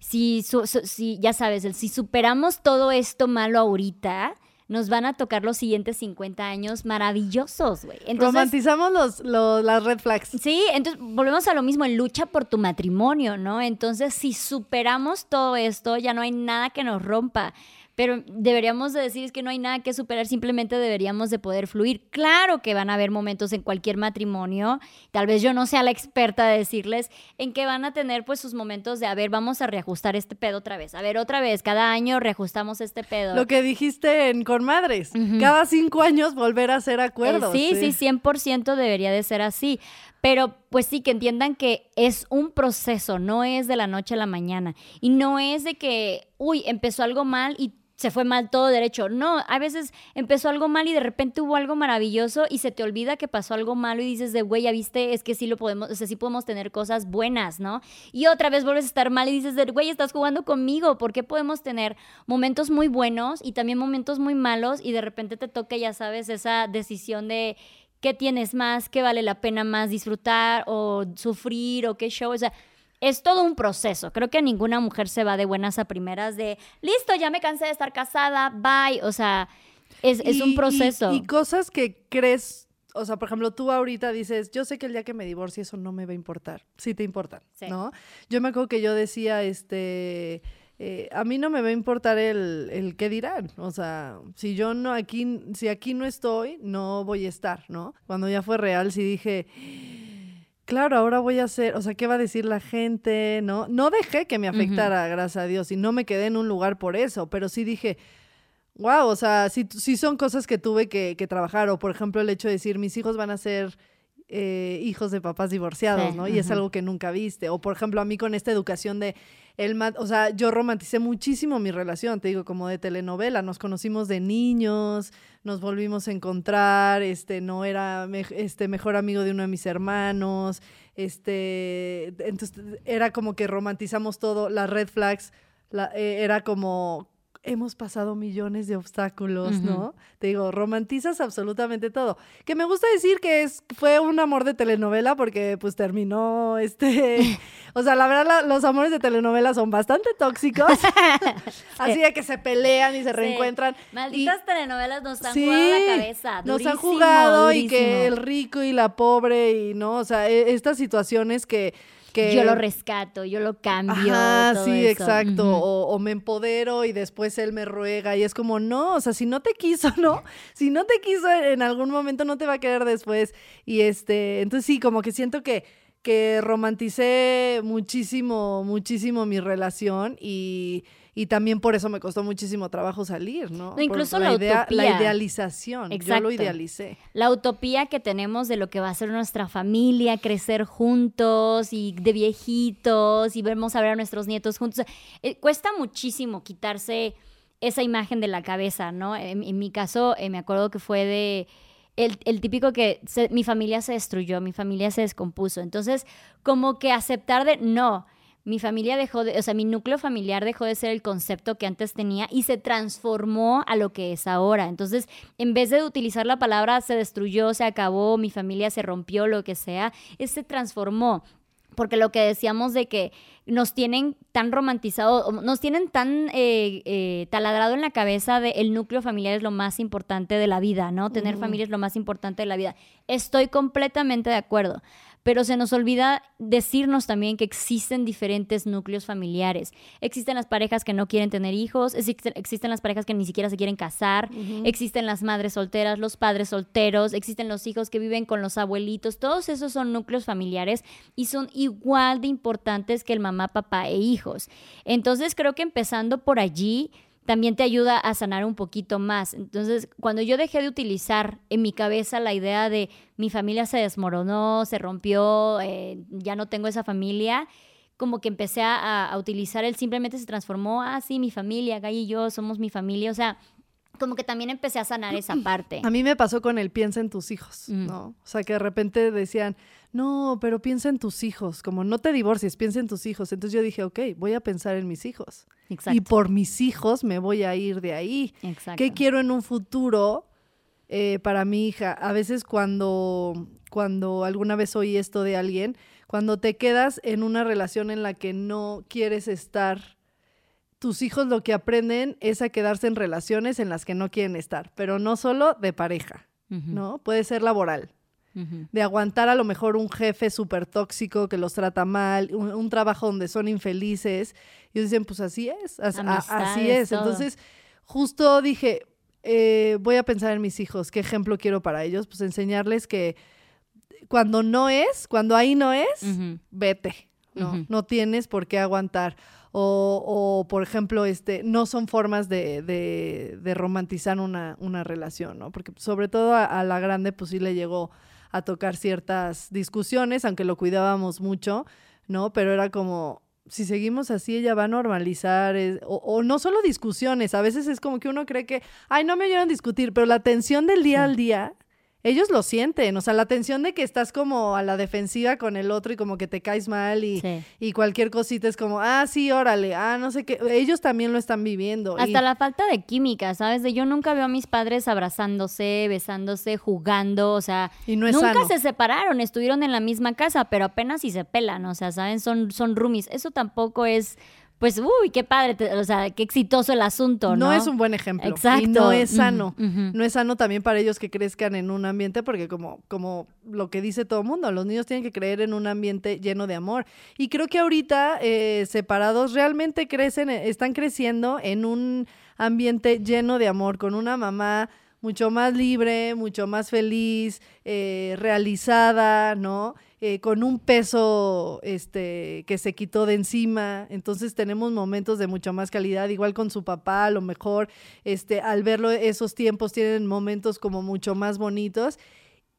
Si, su- su- si ya sabes, el- si superamos todo esto malo ahorita, nos van a tocar los siguientes 50 años maravillosos, güey. Romantizamos los, los- las red flags. Sí, entonces volvemos a lo mismo, en lucha por tu matrimonio, ¿no? Entonces, si superamos todo esto, ya no hay nada que nos rompa. Pero deberíamos de decir es que no hay nada que superar, simplemente deberíamos de poder fluir. Claro que van a haber momentos en cualquier matrimonio, tal vez yo no sea la experta de decirles, en que van a tener pues sus momentos de, a ver, vamos a reajustar este pedo otra vez. A ver, otra vez, cada año reajustamos este pedo. Lo que dijiste en Con Madres, Ujú. cada cinco años volver a hacer Eh, acuerdos. sí, sí, 100% debería de ser así. Pero pues sí, que entiendan que es un proceso, no es de la noche a la mañana. Y no es de que, uy, empezó algo mal y se fue mal todo derecho. No, a veces empezó algo mal y de repente hubo algo maravilloso y se te olvida que pasó algo malo y dices de, güey, ya viste, es que sí lo podemos, o sea, sí podemos tener cosas buenas, ¿no? Y otra vez vuelves a estar mal y dices de, güey, estás jugando conmigo, ¿por qué podemos tener momentos muy buenos y también momentos muy malos y de repente te toca, ya sabes, esa decisión de qué tienes más, qué vale la pena más disfrutar o sufrir o qué show, o sea, es todo un proceso. Creo que ninguna mujer se va de buenas a primeras de, listo, ya me cansé de estar casada, bye, o sea, es, es un proceso. Y, cosas que crees, o sea, por ejemplo, tú ahorita dices, yo sé que el día que me divorcie eso no me va a importar. Sí te importan, Sí. ¿no? Yo me acuerdo que yo decía, este, eh, a mí no me va a importar el, el qué dirán. O sea, si yo no aquí, si aquí no estoy, no voy a estar, ¿no? Cuando ya fue real, sí dije, claro, ahora voy a hacer, o sea, ¿qué va a decir la gente? ¿No? No dejé que me afectara, gracias a Dios, y no me quedé en un lugar por eso, pero sí dije, wow, o sea, sí, sí son cosas que tuve que, que trabajar, o por ejemplo el hecho de decir, mis hijos van a ser eh, hijos de papás divorciados, Sí, ¿no? Y es algo que nunca viste, o por ejemplo a mí con esta educación de... Ma- o sea, yo romanticé muchísimo mi relación, te digo, como de telenovela. Nos conocimos de niños, nos volvimos a encontrar, este, no era este mejor amigo de uno de mis hermanos, este, entonces era como que romantizamos todo, las red flags, la- eh, era como hemos pasado millones de obstáculos. ¿no? Te digo, romantizas absolutamente todo. Que me gusta decir que es, fue un amor de telenovela porque pues terminó este... o sea, la verdad la- los amores de telenovela son bastante tóxicos. Así de que se pelean y se reencuentran. Malditas telenovelas nos han Sí, jugado la cabeza. Nos han durísimo, jugado y que durísimo. el rico y la pobre y no, o sea, e- estas situaciones que... que Yo lo rescato, yo lo cambio. Todo sí, eso. exacto. O, o me empodero y después él me ruega y es como, no, o sea, si no te quiso, ¿no? Si no te quiso en algún momento, no te va a querer después. Y este, entonces sí, como que siento que, que romanticé muchísimo, muchísimo mi relación y, y también por eso me costó muchísimo trabajo salir, ¿no? No, incluso la la idea, la utopía. idealización. Yo lo idealicé. La utopía que tenemos de lo que va a ser nuestra familia, crecer juntos y de viejitos y vemos a ver a nuestros nietos juntos. Eh, cuesta muchísimo quitarse esa imagen de la cabeza, ¿no? En, en mi caso, eh, me acuerdo que fue de el, el típico que se- mi familia se destruyó, mi familia se descompuso. Entonces, como que aceptar de, no, mi familia dejó de, o sea, mi núcleo familiar dejó de ser el concepto que antes tenía y se transformó a lo que es ahora. Entonces, en vez de utilizar la palabra se destruyó, se acabó, mi familia se rompió, lo que sea, es se transformó. Porque lo que decíamos de que nos tienen tan romantizado, nos tienen tan eh, eh, taladrado en la cabeza de el núcleo familiar es lo más importante de la vida, ¿no? Tener familia es lo más importante de la vida. Estoy completamente de acuerdo pero se nos olvida decirnos también que existen diferentes núcleos familiares. Existen las parejas que no quieren tener hijos, existen, las parejas que ni siquiera se quieren casar, existen las madres solteras, los padres solteros, existen los hijos que viven con los abuelitos, todos esos son núcleos familiares y son igual de importantes que el mamá, papá e hijos. Entonces creo que empezando por allí, también te ayuda a sanar un poquito más. Entonces, cuando yo dejé de utilizar en mi cabeza la idea de mi familia se desmoronó, se rompió, eh, ya no tengo esa familia, como que empecé a, utilizar el simplemente se transformó, ah, sí, mi familia, Gay y yo somos mi familia, o sea, como que también empecé a sanar esa parte. A mí me pasó con el piensa en tus hijos, mm. ¿no? O sea, que de repente decían, no, pero piensa en tus hijos, como no te divorcies, piensa en tus hijos. Entonces yo dije, ok, voy a pensar en mis hijos. Exacto. Y por mis hijos me voy a ir de ahí. Exacto. ¿Qué quiero en un futuro eh, para mi hija? A veces cuando, cuando alguna vez oí esto de alguien, cuando te quedas en una relación en la que no quieres estar, tus hijos lo que aprenden es a quedarse en relaciones en las que no quieren estar, pero no solo de pareja, ¿no? Puede ser laboral de aguantar a lo mejor un jefe súper tóxico que los trata mal, un, trabajo donde son infelices. Y dicen, pues así es, así es. Entonces, justo dije, eh, voy a pensar en mis hijos, qué ejemplo quiero para ellos, pues enseñarles que cuando no es, cuando ahí no es, vete, ¿no? No tienes por qué aguantar. O, por ejemplo, este, no son formas de, de, romantizar una, una, relación, ¿no? Porque sobre todo a, a, la grande, pues sí le llegó a tocar ciertas discusiones, aunque lo cuidábamos mucho, ¿no? Pero era como, si seguimos así, ella va a normalizar, o, no solo discusiones, a veces es como que uno cree que, ay, no me oyeron discutir, pero la tensión del día al día ellos lo sienten, o sea, la tensión de que estás como a la defensiva con el otro y como que te caes mal y, y cualquier cosita es como, ah, sí, órale, ah, no sé qué, ellos también lo están viviendo. Hasta la falta de química, ¿sabes? De yo nunca veo a mis padres abrazándose, besándose, jugando, o sea, nunca se separaron, estuvieron en la misma casa, pero apenas si se pelan, o sea, ¿saben? Son, son roomies, eso tampoco es pues, uy, qué padre, o sea, qué exitoso el asunto, ¿no? No es un buen ejemplo. Exacto. Y no es sano. No es sano también para ellos que crezcan en un ambiente, porque como, como lo que dice todo el mundo, los niños tienen que creer en un ambiente lleno de amor. Y creo que ahorita, eh, separados, realmente crecen, eh, están creciendo en un ambiente lleno de amor, con una mamá mucho más libre, mucho más feliz, eh, realizada, ¿no? Eh, con un peso este, que se quitó de encima. Entonces tenemos momentos de mucha más calidad, igual con su papá, a lo mejor este, al verlo esos tiempos tienen momentos como mucho más bonitos.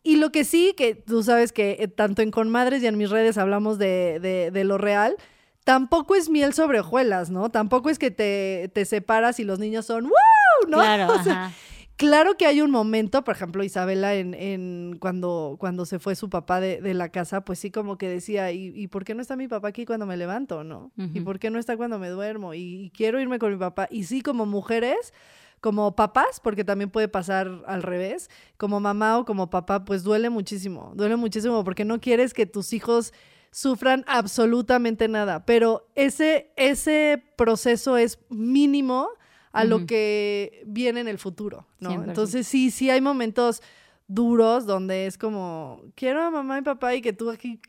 Y lo que sí, que tú sabes que eh, tanto en Conmadres y en mis redes hablamos de, de, lo real, tampoco es miel sobre hojuelas, ¿no? Tampoco es que te, te separas y los niños son ¡wow! ¿no? Claro, Claro que hay un momento, por ejemplo, Isabela, en, en cuando, cuando se fue su papá de, de, la casa, pues sí como que decía, ¿y, ¿y, por qué no está mi papá aquí cuando me levanto, no? ¿Y por qué no está cuando me duermo? Y, quiero irme con mi papá. Y sí, como mujeres, como papás, porque también puede pasar al revés, como mamá o como papá, pues duele muchísimo, duele muchísimo porque no quieres que tus hijos sufran absolutamente nada, pero ese, ese proceso es mínimo a lo que viene en el futuro, ¿no? Entonces sí, sí hay momentos duros donde es como, quiero a mamá y papá y que tú aquí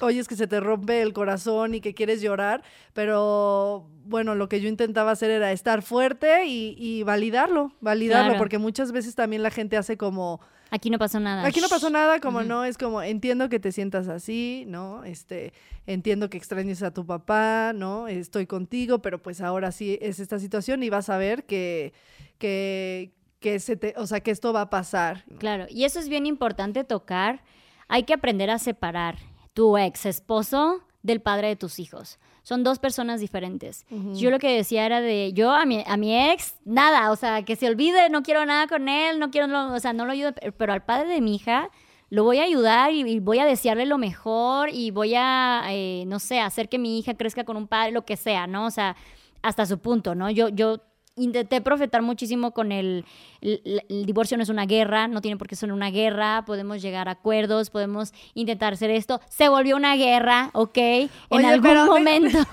oyes que se te rompe el corazón y que quieres llorar, pero bueno, lo que yo intentaba hacer era estar fuerte y, validarlo, validarlo, porque muchas veces también la gente hace como Aquí no pasó nada. Aquí no pasó nada, como no, es como, entiendo que te sientas así, ¿no? Este, entiendo que extrañes a tu papá, ¿no? Estoy contigo, pero pues ahora sí es esta situación y vas a ver que, que, que se te, o sea, que esto va a pasar. Claro, y eso es bien importante tocar. Hay que aprender a separar tu ex esposo del padre de tus hijos. Son dos personas diferentes. Yo lo que decía era de, yo a mi, a mi ex, nada, o sea, que se olvide, no quiero nada con él, no quiero, o sea, no lo ayudo, pero al padre de mi hija, lo voy a ayudar y, y voy a desearle lo mejor y voy a, eh, no sé, hacer que mi hija crezca con un padre, lo que sea, ¿no? O sea, hasta su punto, ¿no? Yo, yo intenté profetar muchísimo con el, el, el divorcio no es una guerra, no tiene por qué ser una guerra, podemos llegar a acuerdos, podemos intentar hacer esto. Se volvió una guerra, ¿ok? En Oye, algún pero- momento.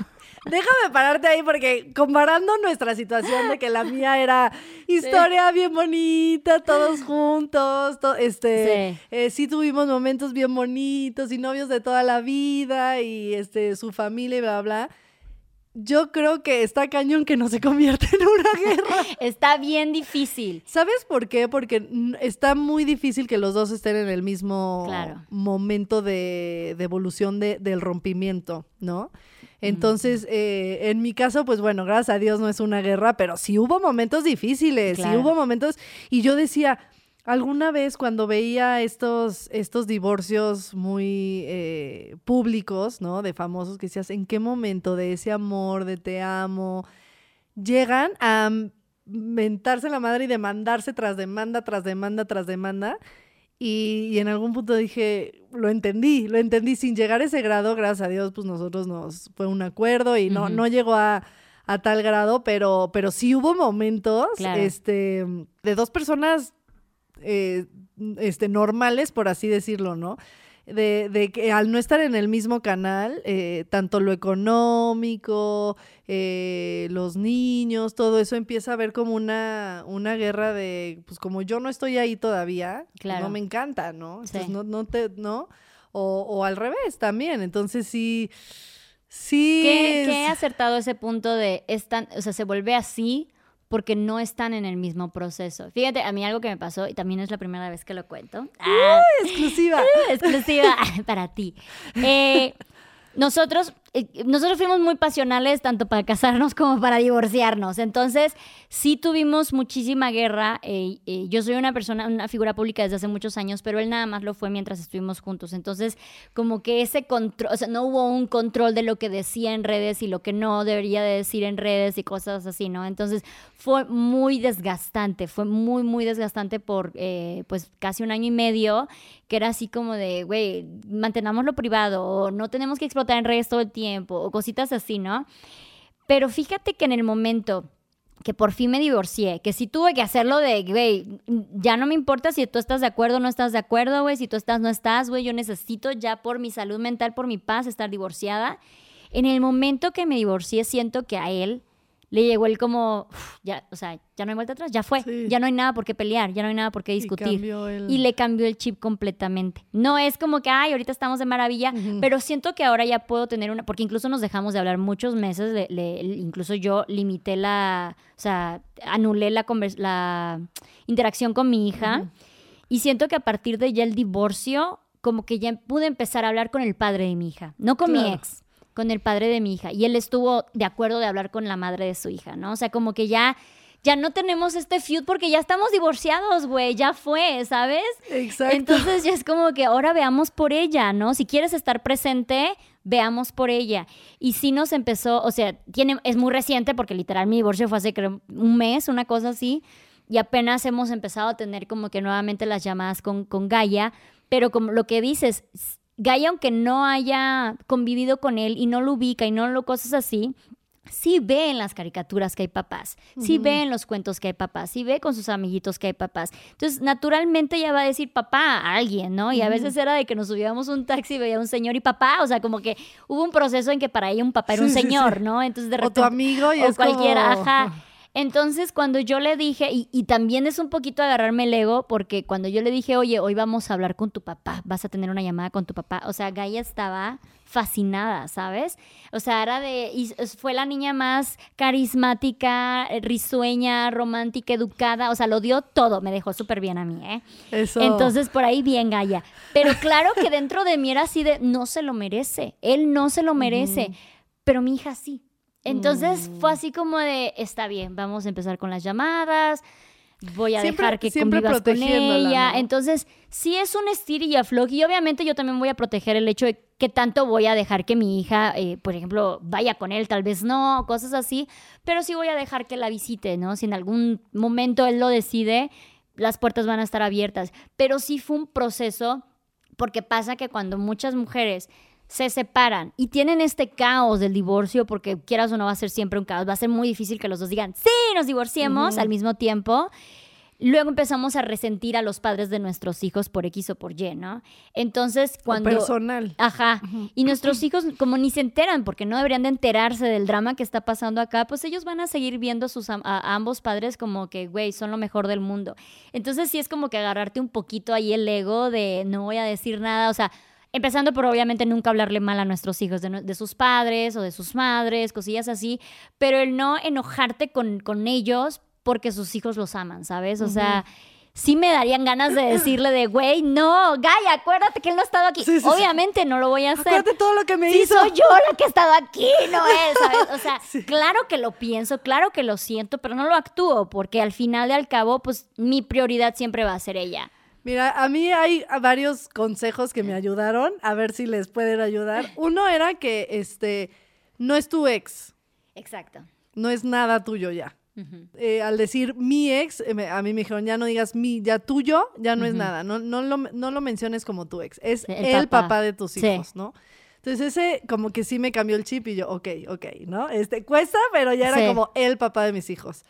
Déjame pararte ahí porque comparando nuestra situación de que la mía era historia bien bonita, todos juntos, to- este, Sí. eh, sí tuvimos momentos bien bonitos y novios de toda la vida y este su familia y bla bla. Yo creo que está cañón que no se convierta en una guerra. Está bien difícil. ¿Sabes por qué? Porque está muy difícil que los dos estén en el mismo Claro. momento de, de evolución de- del rompimiento, ¿no? Entonces, eh, en mi caso, pues bueno, gracias a Dios no es una guerra, pero sí hubo momentos difíciles, sí hubo momentos, y yo decía, alguna vez cuando veía estos, estos divorcios muy eh, públicos, ¿no? De famosos que decías, ¿en qué momento de ese amor, de te amo, llegan a mentarse la madre y demandarse tras demanda, tras demanda, tras demanda? Y, y en algún punto dije, lo entendí, lo entendí sin llegar a ese grado, gracias a Dios, pues nosotros nos fue un acuerdo y no, no llegó a, a tal grado, pero, pero sí hubo momentos Claro. este, de dos personas eh, este, normales, por así decirlo, ¿no? De, de que al no estar en el mismo canal, eh, tanto lo económico, eh, los niños, todo eso empieza a ver como una, una guerra de, pues como yo no estoy ahí todavía, pues, Claro. no me encanta, ¿no? Entonces, Sí. no, no te, ¿no? O, o al revés también, entonces sí, sí. ¿Qué, es- qué acertado ese punto de están, o sea, se vuelve así porque no están en el mismo proceso? Fíjate, a mí algo que me pasó y también es la primera vez que lo cuento. Ah, exclusiva. exclusiva para ti. Eh, nosotros, nosotros fuimos muy pasionales tanto para casarnos como para divorciarnos. Entonces, sí tuvimos muchísima guerra. eh, eh, yo soy una persona, una figura pública desde hace muchos años, pero él nada más lo fue mientras estuvimos juntos. Entonces, como que ese control, o sea, no hubo un control de lo que decía en redes y lo que no debería de decir en redes y cosas así, ¿no? Entonces, fue muy desgastante, fue muy, muy desgastante por, eh, pues, casi un año y medio que era así como de, güey, mantenámoslo privado, o no tenemos que explotar en redes todo el tiempo, o cositas así, ¿no? Pero fíjate que en el momento que por fin me divorcié, que sí tuve que hacerlo de, güey, ya no me importa si tú estás de acuerdo o no estás de acuerdo, güey, si tú estás no estás, güey, yo necesito ya por mi salud mental, por mi paz, estar divorciada. En el momento que me divorcié, siento que a él le llegó el como, "Uf, ya, o sea, ya no hay vuelta atrás, ya fue, Sí. ya no hay nada por qué pelear, ya no hay nada por qué Y discutir. cambió el- Y le cambió el chip completamente. No es como que, ay, ahorita estamos de maravilla, pero siento que ahora ya puedo tener una, porque incluso nos dejamos de hablar muchos meses, le- le- incluso yo limité la, o sea, anulé la, convers- la interacción con mi hija y siento que a partir de ya el divorcio, como que ya pude empezar a hablar con el padre de mi hija, no con mi ex con el padre de mi hija y él estuvo de acuerdo de hablar con la madre de su hija, ¿no? O sea, como que ya ya no tenemos este feud porque ya estamos divorciados, güey, ya fue, ¿sabes? Exacto. Entonces ya es como que ahora veamos por ella, ¿no? Si quieres estar presente, veamos por ella. Y sí nos empezó, o sea, tiene, es muy reciente porque literal mi divorcio fue hace creo, un mes, una cosa así, y apenas hemos empezado a tener como que nuevamente las llamadas con, con Gaia, pero como lo que dices, Gaia aunque no haya convivido con él y no lo ubica y no lo cosas así, sí ve en las caricaturas que hay papás, sí ve en los cuentos que hay papás, sí ve con sus amiguitos que hay papás. Entonces, naturalmente ella va a decir papá a alguien, ¿no? Y a veces era de que nos subíamos un taxi y veía un señor y papá, o sea, como que hubo un proceso en que para ella un papá era un Sí, sí, sí. señor, ¿no? Entonces, de O repente... tu amigo y o es cualquiera, como- ajá. Entonces, cuando yo le dije, y, y también es un poquito agarrarme el ego, porque cuando yo le dije, oye, hoy vamos a hablar con tu papá, vas a tener una llamada con tu papá, o sea, Gaia estaba fascinada, ¿sabes? O sea, era de, y fue la niña más carismática, eh, risueña, romántica, educada, o sea, lo dio todo, me dejó súper bien a mí, ¿eh? Eso. Entonces, por ahí bien, Gaia. Pero claro que dentro de mí era así de, no se lo merece, él no se lo merece, pero mi hija sí. Entonces Mm. fue así como de, está bien, vamos a empezar con las llamadas, voy a Siempre- dejar que convivas con ella. ¿no? Entonces, sí es un estir y afloje y obviamente yo también voy a proteger el hecho de que tanto voy a dejar que mi hija, eh, por ejemplo, vaya con él, tal vez no, cosas así, pero sí voy a dejar que la visite, ¿no? Si en algún momento él lo decide, las puertas van a estar abiertas. Pero sí fue un proceso Porque pasa que cuando muchas mujeres se separan y tienen este caos del divorcio, porque quieras o no va a ser siempre un caos, va a ser muy difícil que los dos digan, sí, nos divorciemos al mismo tiempo. Luego empezamos a resentir a los padres de nuestros hijos por X o por Y, ¿no? Entonces, cuando... personal. Ajá. Y nuestros hijos, como ni se enteran, porque no deberían de enterarse del drama que está pasando acá, pues ellos van a seguir viendo a, sus, a, a ambos padres como que, güey, son lo mejor del mundo. Entonces, sí es como que agarrarte un poquito ahí el ego de no voy a decir nada, o sea... Empezando por obviamente nunca hablarle mal a nuestros hijos de, no- de sus padres o de sus madres, cosillas así, pero el no enojarte con, con ellos porque sus hijos los aman, ¿sabes? O sea, sí me darían ganas de decirle de, güey, no, Gaia, acuérdate que él no ha estado aquí. Sí, sí, sí. obviamente no lo voy a hacer. Acuérdate todo lo que me hizo. soy yo la que he estado aquí, no él, ¿sabes? O sea, claro que lo pienso, claro que lo siento, pero no lo actúo porque al final y al cabo, pues mi prioridad siempre va a ser ella. Mira, a mí hay varios consejos que me ayudaron, a ver si les pueden ayudar. Uno era que este no es tu ex, Exacto. no es nada tuyo ya. Eh, al decir mi ex, eh, a mí me dijeron, ya no digas mi, ya tuyo, ya no es nada. No, no, lo, no lo menciones como tu ex, es El el, papá. papá. de tus Sí. hijos, ¿no? Entonces ese como que sí me cambió el chip y yo, ok, ok, ¿no? Este cuesta, pero ya era Sí. como el papá de mis hijos.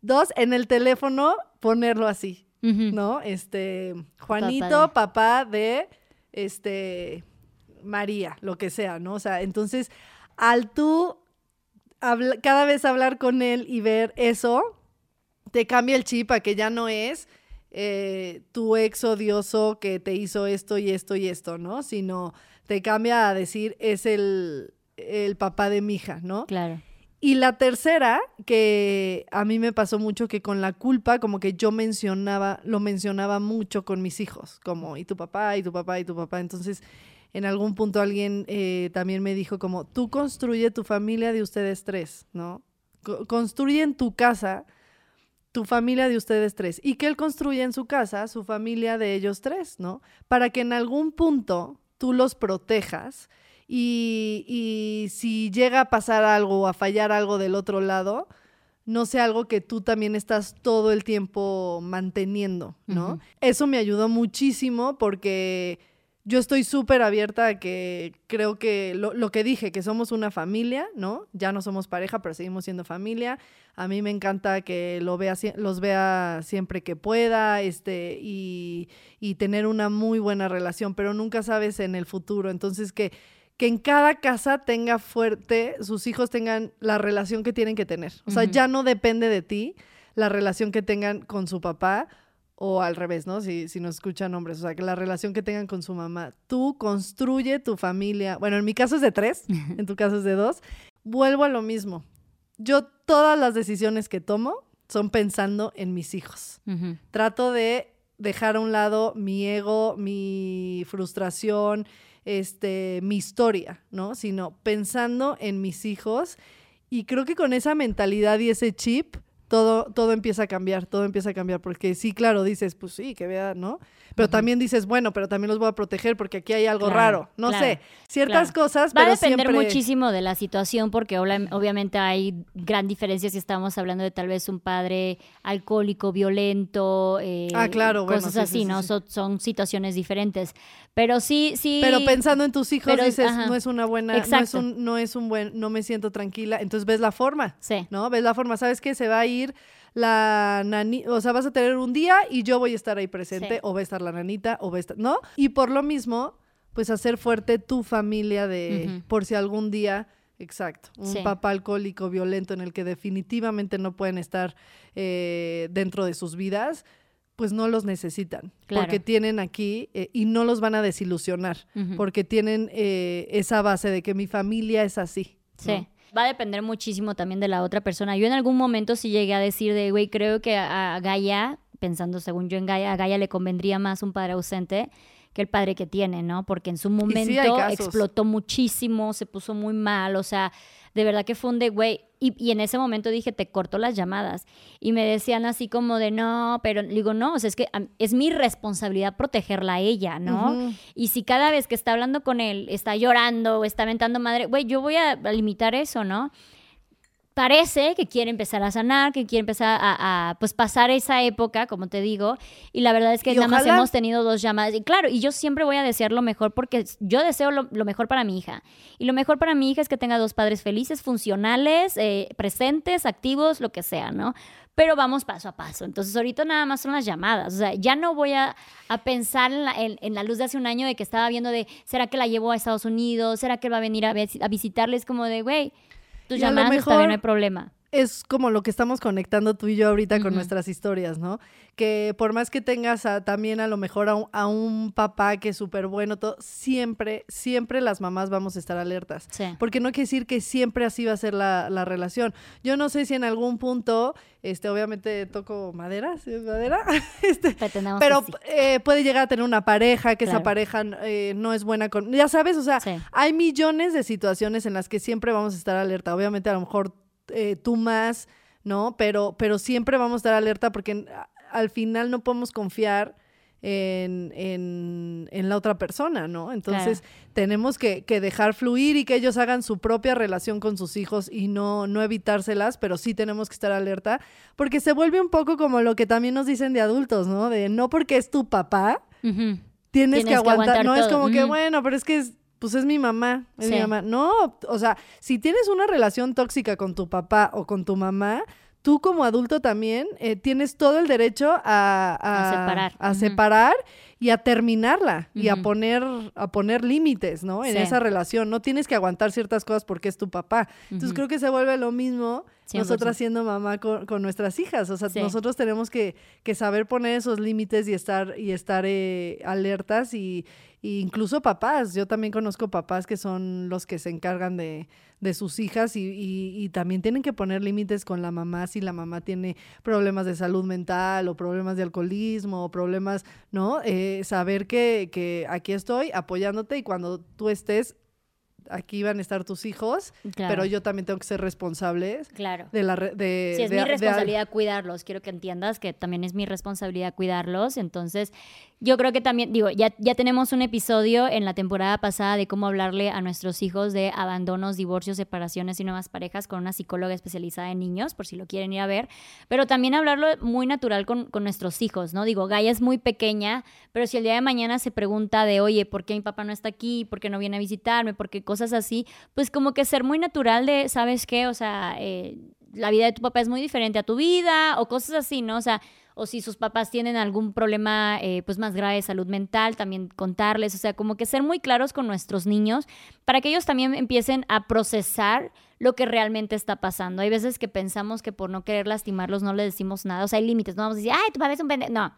Dos, en el teléfono ponerlo así, ¿no? Este, Papá Juanito, de- papá de, este, María, lo que sea, ¿no? O sea, entonces, al tú habla- cada vez hablar con él y ver eso, te cambia el chip a que ya no es eh, tu ex odioso que te hizo esto y esto y esto, ¿no? Sino te cambia a decir, es el, el papá de mi hija, ¿no? Claro. Y la tercera, que a mí me pasó mucho que con la culpa, como que yo mencionaba, lo mencionaba mucho con mis hijos, como, y tu papá, y tu papá, y tu papá. Entonces, en algún punto alguien eh, también me dijo como, tú construye tu familia de ustedes tres, ¿no? Co- construye en tu casa tu familia de ustedes tres. Y que él construya en su casa su familia de ellos tres, ¿no? Para que en algún punto tú los protejas y, y si llega a pasar algo o a fallar algo del otro lado, no sea algo que tú también estás todo el tiempo manteniendo, ¿no? Eso me ayudó muchísimo porque yo estoy súper abierta a que creo que lo, lo que dije, que somos una familia, ¿no? Ya no somos pareja, pero seguimos siendo familia. A mí me encanta que lo vea, los vea siempre que pueda este, y, y tener una muy buena relación, pero nunca sabes en el futuro. Entonces, que, que en cada casa tenga fuerte, sus hijos tengan la relación que tienen que tener. O sea, ya no depende de ti la relación que tengan con su papá o al revés, ¿no? Si, si nos escuchan hombres, o sea, que la relación que tengan con su mamá. Tú construye tu familia. Bueno, en mi caso es de tres, en tu caso es de dos. Vuelvo a lo mismo. Yo todas las decisiones que tomo son pensando en mis hijos. Trato de dejar a un lado mi ego, mi frustración, este, mi historia, ¿no? Sino pensando en mis hijos. Y creo que con esa mentalidad y ese chip, todo, todo empieza a cambiar, todo empieza a cambiar. Porque sí, claro, dices, pues sí, que vea, ¿no? Pero también dices, bueno, pero también los voy a proteger porque aquí hay algo Claro, raro. No claro, sé, ciertas claro. cosas, Va a depender siempre... muchísimo de la situación porque obviamente hay gran diferencia si estamos hablando de tal vez un padre alcohólico, violento, eh, Ah, claro, bueno, cosas sí, sí, así, sí, ¿no? sí. Son, son situaciones diferentes. Pero sí, sí. Pero pensando en tus hijos pero- dices, ajá. no es una buena, no es, Exacto. un, no es un buen, no me siento tranquila. Entonces ves la forma, Sí. ¿no? Ves la forma, ¿sabes qué? Se va a ir la nani, o sea, vas a tener un día y yo voy a estar ahí presente, Sí. o va a estar la nanita, o va a estar, ¿no? Y por lo mismo, pues hacer fuerte tu familia de, por si algún día, exacto, un Sí. papá alcohólico, violento, en el que definitivamente no pueden estar eh, dentro de sus vidas, pues no los necesitan, Claro. porque tienen aquí eh, y no los van a desilusionar, porque tienen eh, esa base de que mi familia es así. Sí. ¿no? Va a depender muchísimo también de la otra persona. Yo en algún momento sí llegué a decir de, güey, creo que a, Gaia, pensando según yo en Gaia, a Gaia le convendría más un padre ausente que el padre que tiene, ¿no? Porque en su momento explotó muchísimo, se puso muy mal, o sea, de verdad que fue un de, güey, y, y en ese momento dije, te corto las llamadas. Y me decían así como de, no, pero digo, no, o sea, es que es mi responsabilidad protegerla a ella, ¿no? Y si cada vez que está hablando con él está llorando o está mentando madre, güey, yo voy a limitar eso, ¿no? Parece que quiere empezar a sanar, que quiere empezar a, a, pues pasar esa época, como te digo, y la verdad es que Y nada más hemos tenido dos llamadas. Y claro, y yo siempre voy a desear lo mejor porque yo deseo lo, lo mejor para mi hija. Y lo mejor para mi hija es que tenga dos padres felices, funcionales, eh, presentes, activos, lo que sea, ¿no? Pero vamos paso a paso. Entonces, ahorita nada más son las llamadas. O sea, ya no voy a, a pensar en la, en- en la luz de hace un año de que estaba viendo de, ¿será que la llevo a Estados Unidos? ¿Será que él va a venir a visitarles? Como de, güey, tus Y llamadas está bien, mejor- no hay problema. Es como lo que estamos conectando tú y yo ahorita con nuestras historias, ¿no? Que por más que tengas a- también a lo mejor a un, a un papá que es súper bueno, todo, siempre, siempre las mamás vamos a estar alertas. Sí. Porque no quiere decir que siempre así va a ser la, la relación. Yo no sé si en algún punto, este, obviamente toco madera, ¿sí es madera? este, pero sí. eh, puede llegar a tener una pareja, que esa pareja eh, no es buena con... Ya sabes, o sea, Sí. hay millones de situaciones en las que siempre vamos a estar alerta. Obviamente a lo mejor eh, tú más, ¿no? Pero, pero siempre vamos a estar alerta porque al final no podemos confiar en, en- en la otra persona, ¿no? Entonces tenemos que, que dejar fluir y que ellos hagan su propia relación con sus hijos y no, no evitárselas, pero sí tenemos que estar alerta porque se vuelve un poco como lo que también nos dicen de adultos, ¿no? De no porque es tu papá, tienes, Tienes que que aguantar. no es como que, bueno, pero es que es, pues es mi mamá, es mi mamá. No, o sea, si tienes una relación tóxica con tu papá o con tu mamá, tú como adulto también eh, tienes todo el derecho a, a, A separar. a separar y a terminarla y a poner, a poner límites, ¿no? En Sí. esa relación. No tienes que aguantar ciertas cosas porque es tu papá. Entonces creo que se vuelve lo mismo 100%. nosotras siendo mamá con, con nuestras hijas. O sea, Sí. nosotros tenemos que, que saber poner esos límites y estar, y estar eh, alertas y, incluso papás. Yo también conozco papás que son los que se encargan de, de sus hijas y, y- y también tienen que poner límites con la mamá si la mamá tiene problemas de salud mental o problemas de alcoholismo o problemas, ¿no? Eh, saber que, que aquí estoy apoyándote y cuando tú estés, aquí van a estar tus hijos, Claro. pero yo también tengo que ser responsable Claro. de la re- de, Sí, es de- mi de- responsabilidad cuidarlos. Quiero que entiendas que también es mi responsabilidad cuidarlos. Entonces, yo creo que también, digo, ya, ya tenemos un episodio en la temporada pasada de cómo hablarle a nuestros hijos de abandonos, divorcios, separaciones y nuevas parejas con una psicóloga especializada en niños, por si lo quieren ir a ver. Pero también hablarlo muy natural con, con nuestros hijos, ¿no? Digo, Gaia es muy pequeña, pero si el día de mañana se pregunta de, oye, ¿por qué mi papá no está aquí? ¿Por qué no viene a visitarme? ¿Por qué cosas así? Pues como que ser muy natural de, ¿sabes qué? O sea, eh, la vida de tu papá es muy diferente a tu vida o cosas así, ¿no? O sea, o si sus papás tienen algún problema eh, pues más grave de salud mental, también contarles, o sea, como que ser muy claros con nuestros niños para que ellos también empiecen a procesar lo que realmente está pasando. Hay veces que pensamos que por no querer lastimarlos no les decimos nada, o sea, hay límites, no vamos a decir, ay, tu papá es un pendejo, no,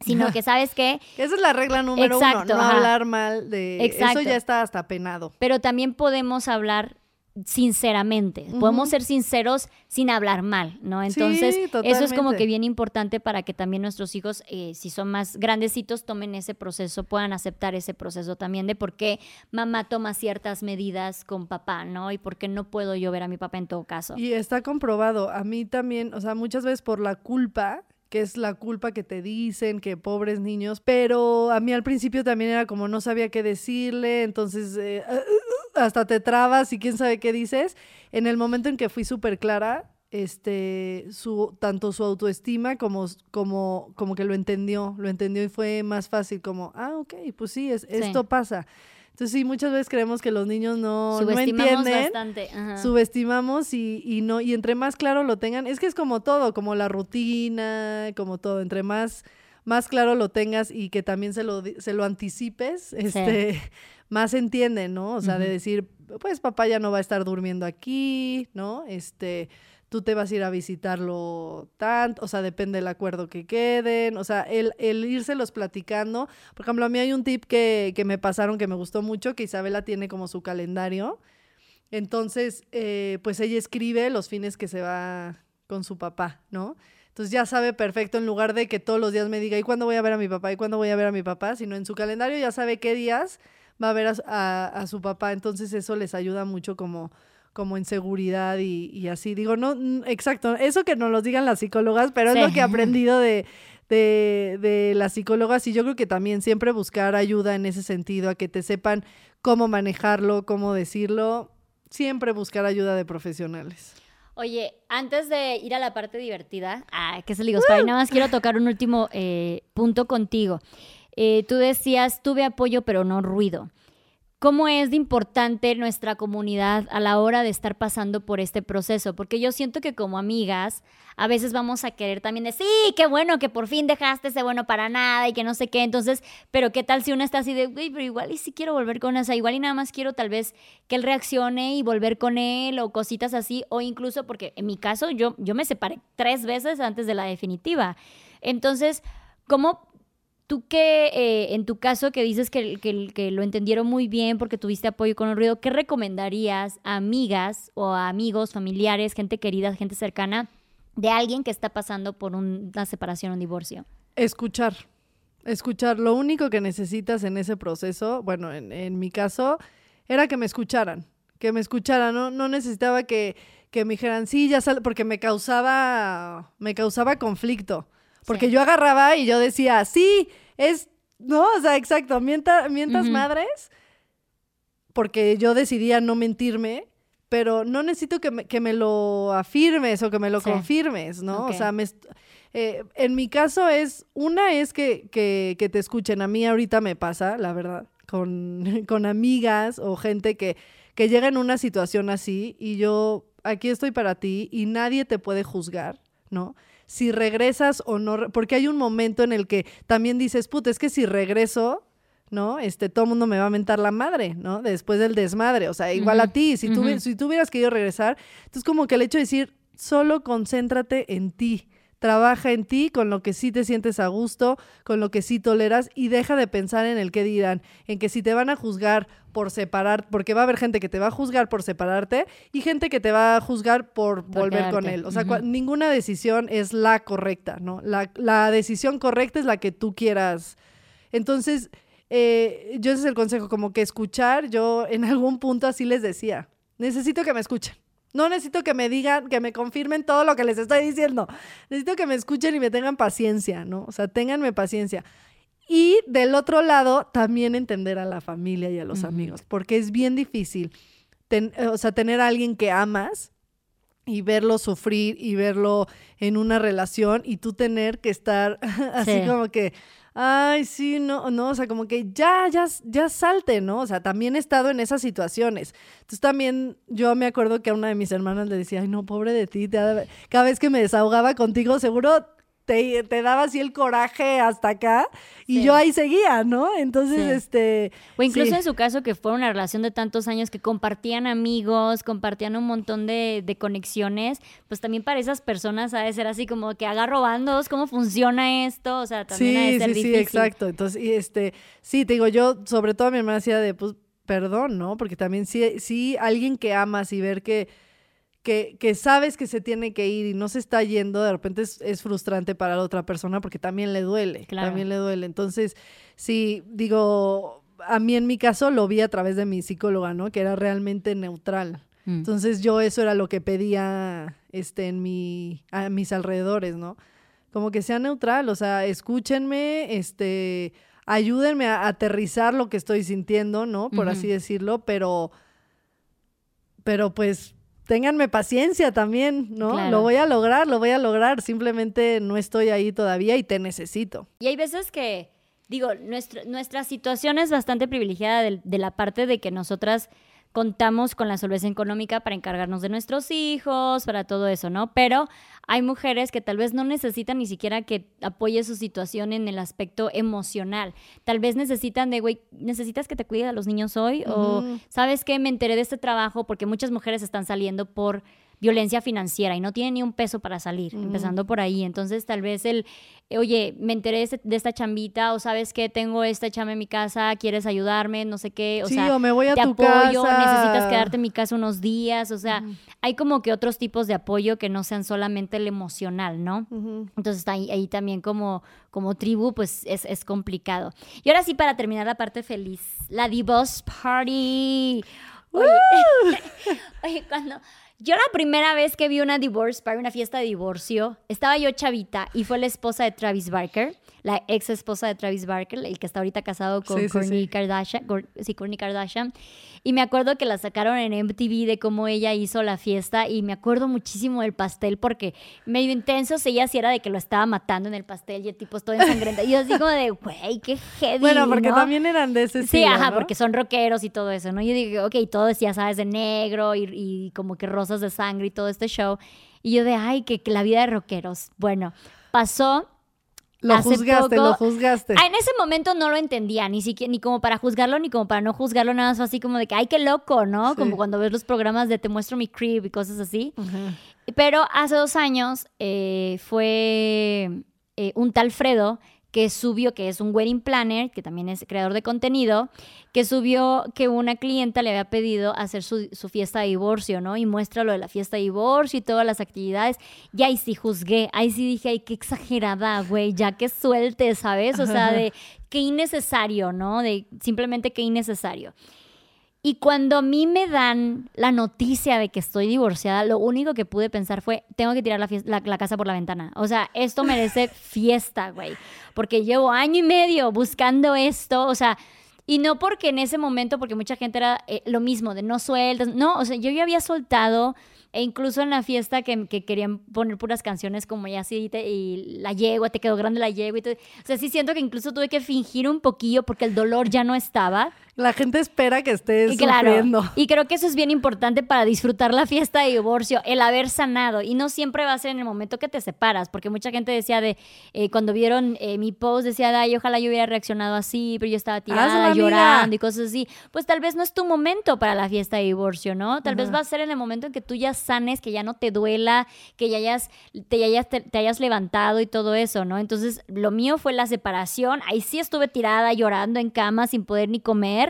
sino que sabes que Esa es la regla número Exacto, uno, no ajá. hablar mal de... Exacto. Eso ya está hasta penado. pero también podemos hablar sinceramente. Podemos ser sinceros sin hablar mal, ¿no? Entonces, Sí, eso es como que bien importante para que también nuestros hijos, eh, si son más grandecitos, tomen ese proceso, puedan aceptar ese proceso también de por qué mamá toma ciertas medidas con papá, ¿no? Y por qué no puedo yo ver a mi papá en todo caso. Y está comprobado. A mí también, o sea, muchas veces por la culpa, que es la culpa que te dicen, que pobres niños, pero a mí al principio también era como no sabía qué decirle, entonces eh, hasta te trabas y quién sabe qué dices. En el momento en que fui súper clara, este, su, tanto su autoestima como, como, como que lo entendió, lo entendió y fue más fácil como, ah, ok, pues sí, es, esto pasa. Entonces sí, muchas veces creemos que los niños no, no Subestimamos entienden bastante. ajá. subestimamos y, y no y entre más claro lo tengan es que es como todo como la rutina como todo entre más más claro lo tengas y que también se lo se lo anticipes este más entienden no o sea de decir pues papá ya no va a estar durmiendo aquí no este tú te vas a ir a visitarlo tanto, o sea, depende del acuerdo que queden, o sea, el, el írselos platicando. Por ejemplo, a mí hay un tip que, que me pasaron que me gustó mucho, que Isabela tiene como su calendario. Entonces, eh, pues ella escribe los fines que se va con su papá, ¿no? Entonces ya sabe perfecto, en lugar de que todos los días me diga, ¿y cuándo voy a ver a mi papá? ¿Y cuándo voy a ver a mi papá? Sino en su calendario ya sabe qué días va a ver a- a su papá. Entonces eso les ayuda mucho como, como en seguridad y, y así. Digo, no, exacto, eso que nos lo digan las psicólogas, pero Sí. es lo que he aprendido de, de, de las psicólogas y yo creo que también siempre buscar ayuda en ese sentido, a que te sepan cómo manejarlo, cómo decirlo, siempre buscar ayuda de profesionales. Oye, antes de ir a la parte divertida, ah, que se le digo, Spy, nada más quiero tocar un último eh, punto contigo. Eh, tú decías, tuve apoyo, pero no ruido. ¿Cómo es de importante nuestra comunidad a la hora de estar pasando por este proceso? Porque yo siento que como amigas a veces vamos a querer también decir, sí, qué bueno que por fin dejaste ese bueno para nada y que no sé qué. Entonces, pero qué tal si una está así de, güey, pero igual y si quiero volver con esa, igual y nada más quiero tal vez que él reaccione y volver con él o cositas así, o incluso porque en mi caso yo, yo me separé tres veces antes de la definitiva. Entonces, ¿cómo Tú que eh, en tu caso que dices que, que, lo entendieron muy bien porque tuviste apoyo con el ruido, ¿qué recomendarías a amigas o a amigos, familiares, gente querida, gente cercana de alguien que está pasando por una separación o un divorcio? Escuchar. Escuchar. Lo único que necesitas en ese proceso, bueno, en, mi caso, era que me escucharan. Que me escucharan. No, no necesitaba que, que me dijeran, sí, ya sale, porque me causaba, me causaba conflicto. Porque yo agarraba y yo decía, sí, es, no, o sea, exacto, mientas madres, porque yo decidía no mentirme, pero no necesito que me, que me lo afirmes o que me lo confirmes, ¿no? O sea, me, eh, en mi caso es, una es que, que, que, te escuchen, a mí ahorita me pasa, la verdad, con, con amigas o gente que, que llega en una situación así y yo aquí estoy para ti y nadie te puede juzgar, ¿no? Si regresas o no, porque hay un momento en el que también dices, puta, es que si regreso, ¿no? Este, todo el mundo me va a mentar la madre, ¿no? Después del desmadre, o sea, igual a ti, si, tú, si tú hubieras querido regresar, entonces como que el hecho de decir, solo concéntrate en ti, trabaja en ti con lo que sí te sientes a gusto, con lo que sí toleras y deja de pensar en el que dirán, en que si te van a juzgar por separar, porque va a haber gente que te va a juzgar por separarte y gente que te va a juzgar por, volver con él. O sea, ninguna decisión es la correcta, ¿no? La, la, decisión correcta es la que tú quieras. Entonces, eh, yo ese es el consejo, como que escuchar, yo en algún punto así les decía, necesito que me escuchen. No necesito que me digan, que me confirmen todo lo que les estoy diciendo. Necesito que me escuchen y me tengan paciencia, ¿no? O sea, ténganme paciencia. Y del otro lado, también entender a la familia y a los amigos, porque es bien difícil, o sea, tener a alguien que amas y verlo sufrir y verlo en una relación y tú tener que estar así como que ay, sí, no, no, o sea, como que ya, ya, ya salte, ¿no? O sea, también he estado en esas situaciones. Entonces también yo me acuerdo que a una de mis hermanas le decía, ay, no, pobre de ti, cada vez que me desahogaba contigo, seguro te, daba así el coraje hasta acá y yo ahí seguía, ¿no? Entonces, este... O incluso en su caso que fue una relación de tantos años que compartían amigos, compartían un montón de, conexiones, pues también para esas personas ha de ser así como que agarro bandos, ¿cómo funciona esto? O sea, también ha de ser sí, Sí, exacto. Entonces, y este, sí, te digo, yo sobre todo mi hermana decía de, pues, perdón, ¿no? Porque también sí, sí, alguien que amas y ver que que, que, sabes que se tiene que ir y no se está yendo, de repente es, frustrante para la otra persona porque también le duele, también le duele. Entonces, sí, digo, a mí en mi caso lo vi a través de mi psicóloga, ¿no? Que era realmente neutral. Mm. Entonces yo eso era lo que pedía este, en mi, a mis alrededores, ¿no? Como que sea neutral, o sea, escúchenme, este, ayúdenme a aterrizar lo que estoy sintiendo, ¿no? Por así decirlo, pero, pero pues ténganme paciencia también, ¿no? Lo voy a lograr, lo voy a lograr, simplemente no estoy ahí todavía y te necesito. Y hay veces que, digo, nuestra situación es bastante privilegiada de la parte de que nosotras contamos con la solvencia económica para encargarnos de nuestros hijos, para todo eso, ¿no? Pero hay mujeres que tal vez no necesitan ni siquiera que apoye su situación en el aspecto emocional. Tal vez necesitan de, güey, ¿necesitas que te cuide a los niños hoy? O, ¿sabes qué? Me enteré de este trabajo porque muchas mujeres están saliendo por violencia financiera y no tiene ni un peso para salir, empezando por ahí. Entonces, tal vez el, oye, me enteré de esta chambita o sabes que tengo esta chamba en mi casa, quieres ayudarme, no sé qué, o sí, sea, o me voy a te tu apoyo, necesitas quedarte en mi casa unos días, o sea, hay como que otros tipos de apoyo que no sean solamente el emocional, ¿no? Entonces, ahí, ahí también como, como tribu, pues es, es complicado. Y ahora sí, para terminar la parte feliz, la Divorce Party. Oye, oye cuando Yo la primera vez que vi una divorce para una fiesta de divorcio, estaba yo chavita y fue la esposa de Travis Barker, la ex esposa de Travis Barker, el que está ahorita casado con Sí, Kourtney sí. Kardashian, sí, Kourtney Kardashian. Y me acuerdo que la sacaron en MTV de cómo ella hizo la fiesta y me acuerdo muchísimo del pastel porque medio intenso se ella sí era de que lo estaba matando en el pastel y el tipo todo ensangrentado. Y yo así como de, güey, qué heavy, Bueno, porque ¿no? también eran de ese Sí, estilo, ajá, ¿no? porque son rockeros y todo eso, ¿no? Yo digo, ok, todo decía, sabes, de negro y, y como que rosas de sangre y todo este show. Y yo de, ay, que, que la vida de rockeros. Bueno, pasó. Lo hace juzgaste, poco- lo juzgaste. Ah, en ese momento no lo entendía, ni siquiera, ni como para juzgarlo, ni como para no juzgarlo, nada más fue así como de que, ay, qué loco, ¿no? Sí. Como cuando ves los programas de Te muestro mi crib y cosas así. Pero hace dos años eh, fue eh, un tal Fredo que subió, que es un wedding planner, que también es creador de contenido, que subió que una clienta le había pedido hacer su, su fiesta de divorcio, ¿no? Y muestra lo de la fiesta de divorcio y todas las actividades. Y ahí sí juzgué, ahí sí dije, ay, qué exagerada, güey, ya que suelte, ¿sabes? O sea, de qué innecesario, ¿no? De simplemente qué innecesario. Y cuando a mí me dan la noticia de que estoy divorciada, lo único que pude pensar fue, tengo que tirar la, fies- la- la casa por la ventana. O sea, esto merece fiesta, güey. Porque llevo año y medio buscando esto, o sea, y no porque en ese momento, porque mucha gente era eh, lo mismo, de no sueltas, no, o sea, yo ya había soltado, e incluso en la fiesta que, que querían poner puras canciones como ya así, te- y la yegua, te quedó grande la yegua, y todo. o sea, sí siento que incluso tuve que fingir un poquillo porque el dolor ya no estaba. La gente espera que estés Y claro, sufriendo. y creo que eso es bien importante para disfrutar la fiesta de divorcio, el haber sanado. Y no siempre va a ser en el momento que te separas, porque mucha gente decía de, eh, cuando vieron eh, mi post, decía, ay, ojalá yo hubiera reaccionado así, pero yo estaba tirada, amiga. llorando y cosas así. Pues tal vez no es tu momento para la fiesta de divorcio, ¿no? Tal vez va a ser en el momento en que tú ya sanes, que ya no te duela, que ya hayas, te, hayas, te, te hayas levantado y todo eso, ¿no? Entonces, lo mío fue la separación. Ahí sí estuve tirada, llorando en cama, sin poder ni comer.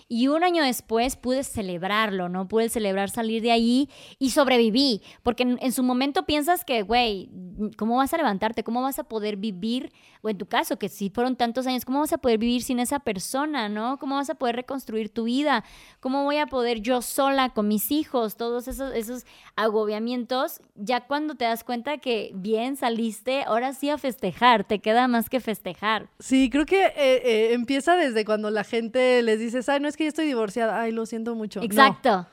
Y un año después pude celebrarlo, ¿no? Pude celebrar salir de ahí y sobreviví. Porque en, su momento piensas que, güey, ¿cómo vas a levantarte? ¿Cómo vas a poder vivir? O en tu caso, que si fueron tantos años, ¿cómo vas a poder vivir sin esa persona, ¿no? ¿Cómo vas a poder reconstruir tu vida? ¿Cómo voy a poder yo sola con mis hijos? Todos esos, esos agobiamientos. Ya cuando te das cuenta que bien saliste, ahora sí a festejar. Te queda más que festejar. Sí, creo que eh, eh, empieza desde cuando la gente les dices, ay, no es que yo estoy divorciada, ay, lo siento mucho. No. Exacto.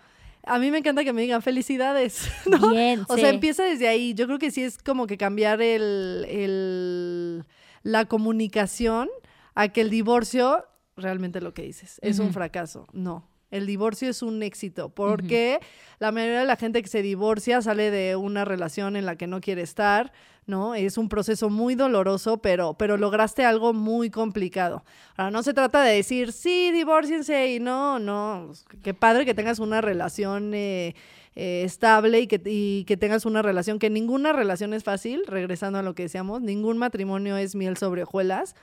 A mí me encanta que me digan felicidades, ¿no? Bien, O sí. sea, empieza desde ahí. Yo creo que sí es como que cambiar el, el- la comunicación a que el divorcio, realmente lo que dices, es un fracaso. No. El divorcio es un éxito porque la mayoría de la gente que se divorcia sale de una relación en la que no quiere estar, ¿no? Es un proceso muy doloroso, pero, pero lograste algo muy complicado. Ahora, no se trata de decir, sí, divórciense y no, no, qué padre que tengas una relación eh, eh, estable y que, y que tengas una relación, que ninguna relación es fácil, regresando a lo que decíamos, ningún matrimonio es miel sobre hojuelas,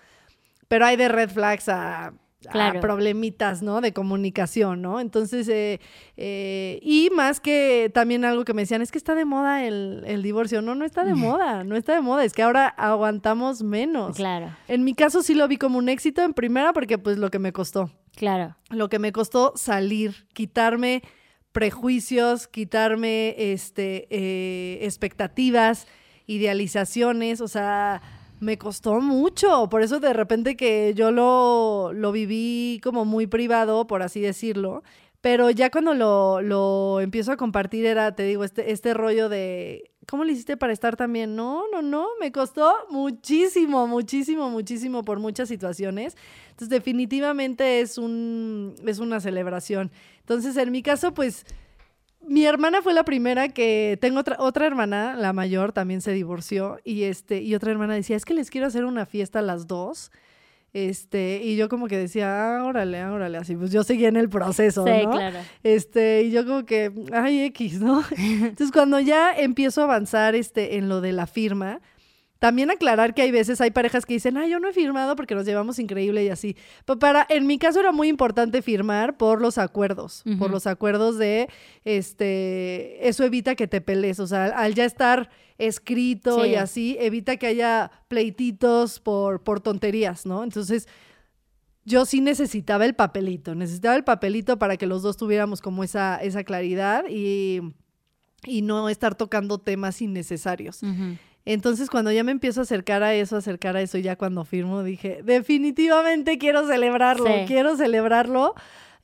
pero hay de red flags a... a Claro. problemitas, ¿no? De comunicación, ¿no? Entonces, eh, eh, y más que también algo que me decían, es que está de moda el, el divorcio. No, no está de moda, no está de moda, es que ahora aguantamos menos. Claro, En mi caso sí lo vi como un éxito en primera porque pues lo que me costó, claro. lo que me costó salir, quitarme prejuicios, quitarme este, eh, expectativas, idealizaciones, o sea, me costó mucho, por eso de repente que yo lo, lo viví como muy privado, por así decirlo, pero ya cuando lo, lo empiezo a compartir era, te digo, este, este rollo de, ¿cómo le hiciste para estar también? No, no, no, me costó muchísimo, muchísimo, muchísimo por muchas situaciones. Entonces, definitivamente es, un, es una celebración. Entonces, en mi caso, pues, mi hermana fue la primera que tengo otra, otra hermana, la mayor, también se divorció y este y otra hermana decía, "Es que les quiero hacer una fiesta a las dos." Este, y yo como que decía, ah, órale, ah, órale, así, pues yo seguía en el proceso, Sí, ¿no? claro. Este, y yo como que, ay, X, ¿no? Entonces, cuando ya empiezo a avanzar este, en lo de la firma, también aclarar que hay veces, hay parejas que dicen, ay, yo no he firmado porque nos llevamos increíble y así. Pero para, en mi caso era muy importante firmar por los acuerdos, por los acuerdos de, este, eso evita que te pelees, o sea, al ya estar escrito Sí. y así, evita que haya pleititos por, por tonterías, ¿no? Entonces, yo sí necesitaba el papelito, necesitaba el papelito para que los dos tuviéramos como esa, esa claridad y, y no estar tocando temas innecesarios. Entonces, cuando ya me empiezo a acercar a eso, acercar a eso, ya cuando firmo, dije, definitivamente quiero celebrarlo, Sí. quiero celebrarlo.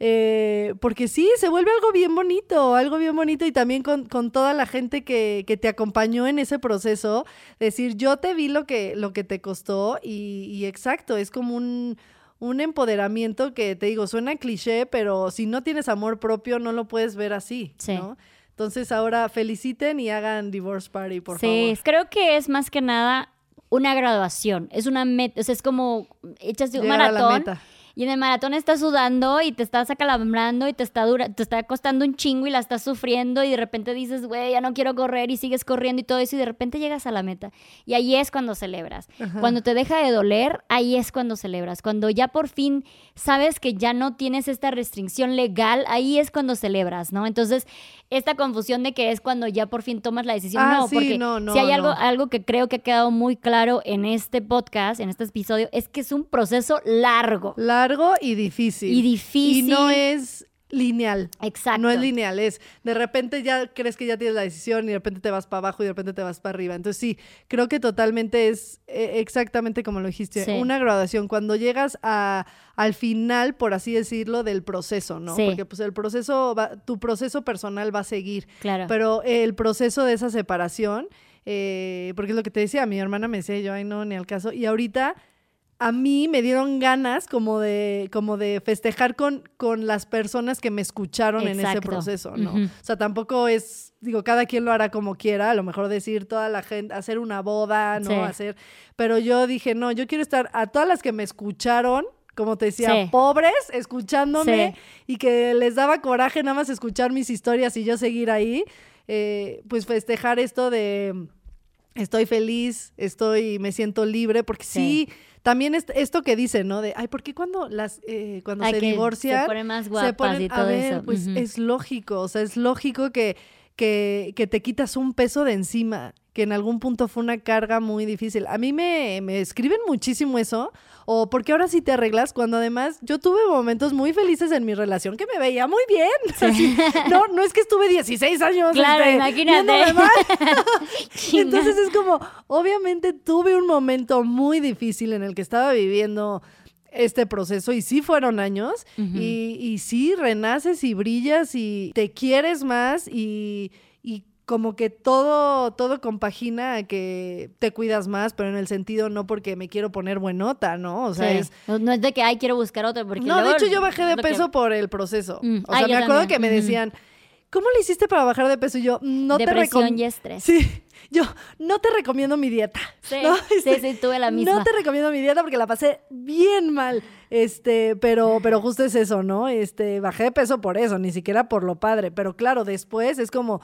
eh, porque sí, se vuelve algo bien bonito, algo bien bonito y también con, con toda la gente que, que te acompañó en ese proceso, decir, yo te vi lo que, lo que te costó y, y exacto, es como un, un empoderamiento que te digo, suena cliché, pero si no tienes amor propio no lo puedes ver así, Sí. ¿no? Entonces ahora feliciten y hagan divorce party, por sí, favor. creo que es más que nada una graduación. Es una meta, o sea, es como echas un Llegar a la maratón. meta. Y en el maratón estás sudando y te estás acalambrando y te está, dura, te está costando un chingo y la estás sufriendo y de repente dices, güey, ya no quiero correr y sigues corriendo y todo eso y de repente llegas a la meta. Y ahí es cuando celebras. Cuando te deja de doler, ahí es cuando celebras. Cuando ya por fin sabes que ya no tienes esta restricción legal, ahí es cuando celebras, ¿no? Entonces, esta confusión de que es cuando ya por fin tomas la decisión, Ah, no, sí, porque no, no, si hay algo, algo que creo que ha quedado muy claro en este podcast, en este episodio, es que es un proceso largo. Largo y difícil. Y difícil. Y no es lineal. Exacto. No es lineal, es de repente ya crees que ya tienes la decisión y de repente te vas para abajo y de repente te vas para arriba. Entonces sí, creo que totalmente es eh, exactamente como lo dijiste, Sí. una graduación. Cuando llegas a, al final, por así decirlo, del proceso, ¿no? Sí. Porque pues el proceso, va- tu proceso personal va a seguir. Claro. Pero el proceso de esa separación, eh, porque es lo que te decía, mi hermana me decía, yo, ay no, ni al caso. Y ahorita a mí me dieron ganas como de, como de festejar con, con las personas que me escucharon en ese proceso, ¿no? O sea, tampoco es, digo, cada quien lo hará como quiera, a lo mejor decir toda la gente, hacer una boda, ¿no? Sí. Hacer, pero yo dije, no, yo quiero estar a todas las que me escucharon, como te decía, Sí. pobres, escuchándome Sí. y que les daba coraje nada más escuchar mis historias y yo seguir ahí, eh, pues festejar esto de estoy feliz, estoy, me siento libre, porque sí, también es- esto que dicen, ¿no? De, ay, ¿por qué cuando las, eh, cuando Ay, se divorcian se ponen más se guapas ponen- y a todo ver, eso? Pues es lógico, o sea, es lógico que, que, que te quitas un peso de encima, que en algún punto fue una carga muy difícil. A mí me, me escriben muchísimo eso, o porque ahora sí te arreglas, cuando además yo tuve momentos muy felices en mi relación que me veía muy bien. Así, no, no es que estuve 16 años. Claro, este, imagínate. mal. Entonces es como, obviamente tuve un momento muy difícil en el que estaba viviendo este proceso y sí fueron años y, y sí renaces y brillas y te quieres más y, y como que todo, todo compagina a que te cuidas más, pero en el sentido no porque me quiero poner buenota, ¿no? O sea, Sí. es... no, no es de que, ay, quiero buscar otro. Porque No, de hecho yo bajé de que- peso por el proceso. Mm. O sea, me acuerdo también. que me decían, ¿cómo le hiciste para bajar de peso? Y yo, no te recomiendo. y estrés. Sí, yo no te recomiendo mi dieta. Sí, ¿no? sí, sí, tuve la misma. No te recomiendo mi dieta porque la pasé bien mal. Este, pero, pero justo es eso, ¿no? Este, bajé de peso por eso, ni siquiera por lo padre. Pero claro, después es como.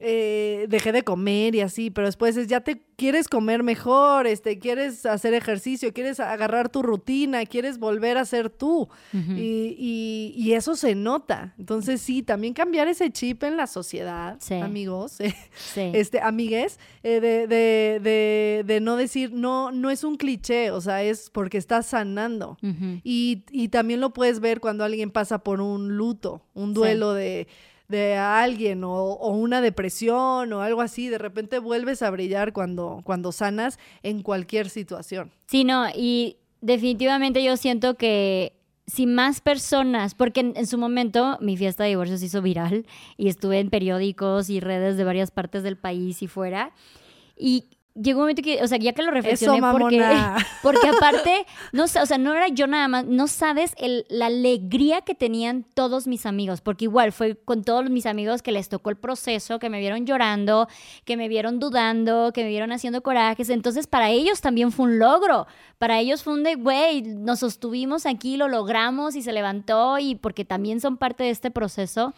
Eh, dejé de comer y así, pero después es ya te quieres comer mejor, este, quieres hacer ejercicio, quieres agarrar tu rutina, quieres volver a ser tú. y, y- y eso se nota. Entonces, sí, también cambiar ese chip en la sociedad, Sí. amigos, eh, Sí. este, amigues, eh, de, de, de, de no decir, no, no es un cliché, o sea, es porque estás sanando. Y, y también lo puedes ver cuando alguien pasa por un luto, un duelo de, de alguien o, o una depresión o algo así. De repente vuelves a brillar cuando, cuando sanas en cualquier situación. Sí, no, y definitivamente yo siento que si más personas, porque en, en su momento mi fiesta de divorcio se hizo viral y estuve en periódicos y redes de varias partes del país y fuera, y llegó un momento que, o sea, ya que lo reflexioné, Eso, porque, porque aparte, no, o sea, no era yo nada más, no sabes el, la alegría que tenían todos mis amigos, porque igual fue con todos mis amigos que les tocó el proceso, que me vieron llorando, que me vieron dudando, que me vieron haciendo corajes, entonces para ellos también fue un logro, para ellos fue un de, güey, nos sostuvimos aquí, lo logramos y se levantó y porque también son parte de este proceso.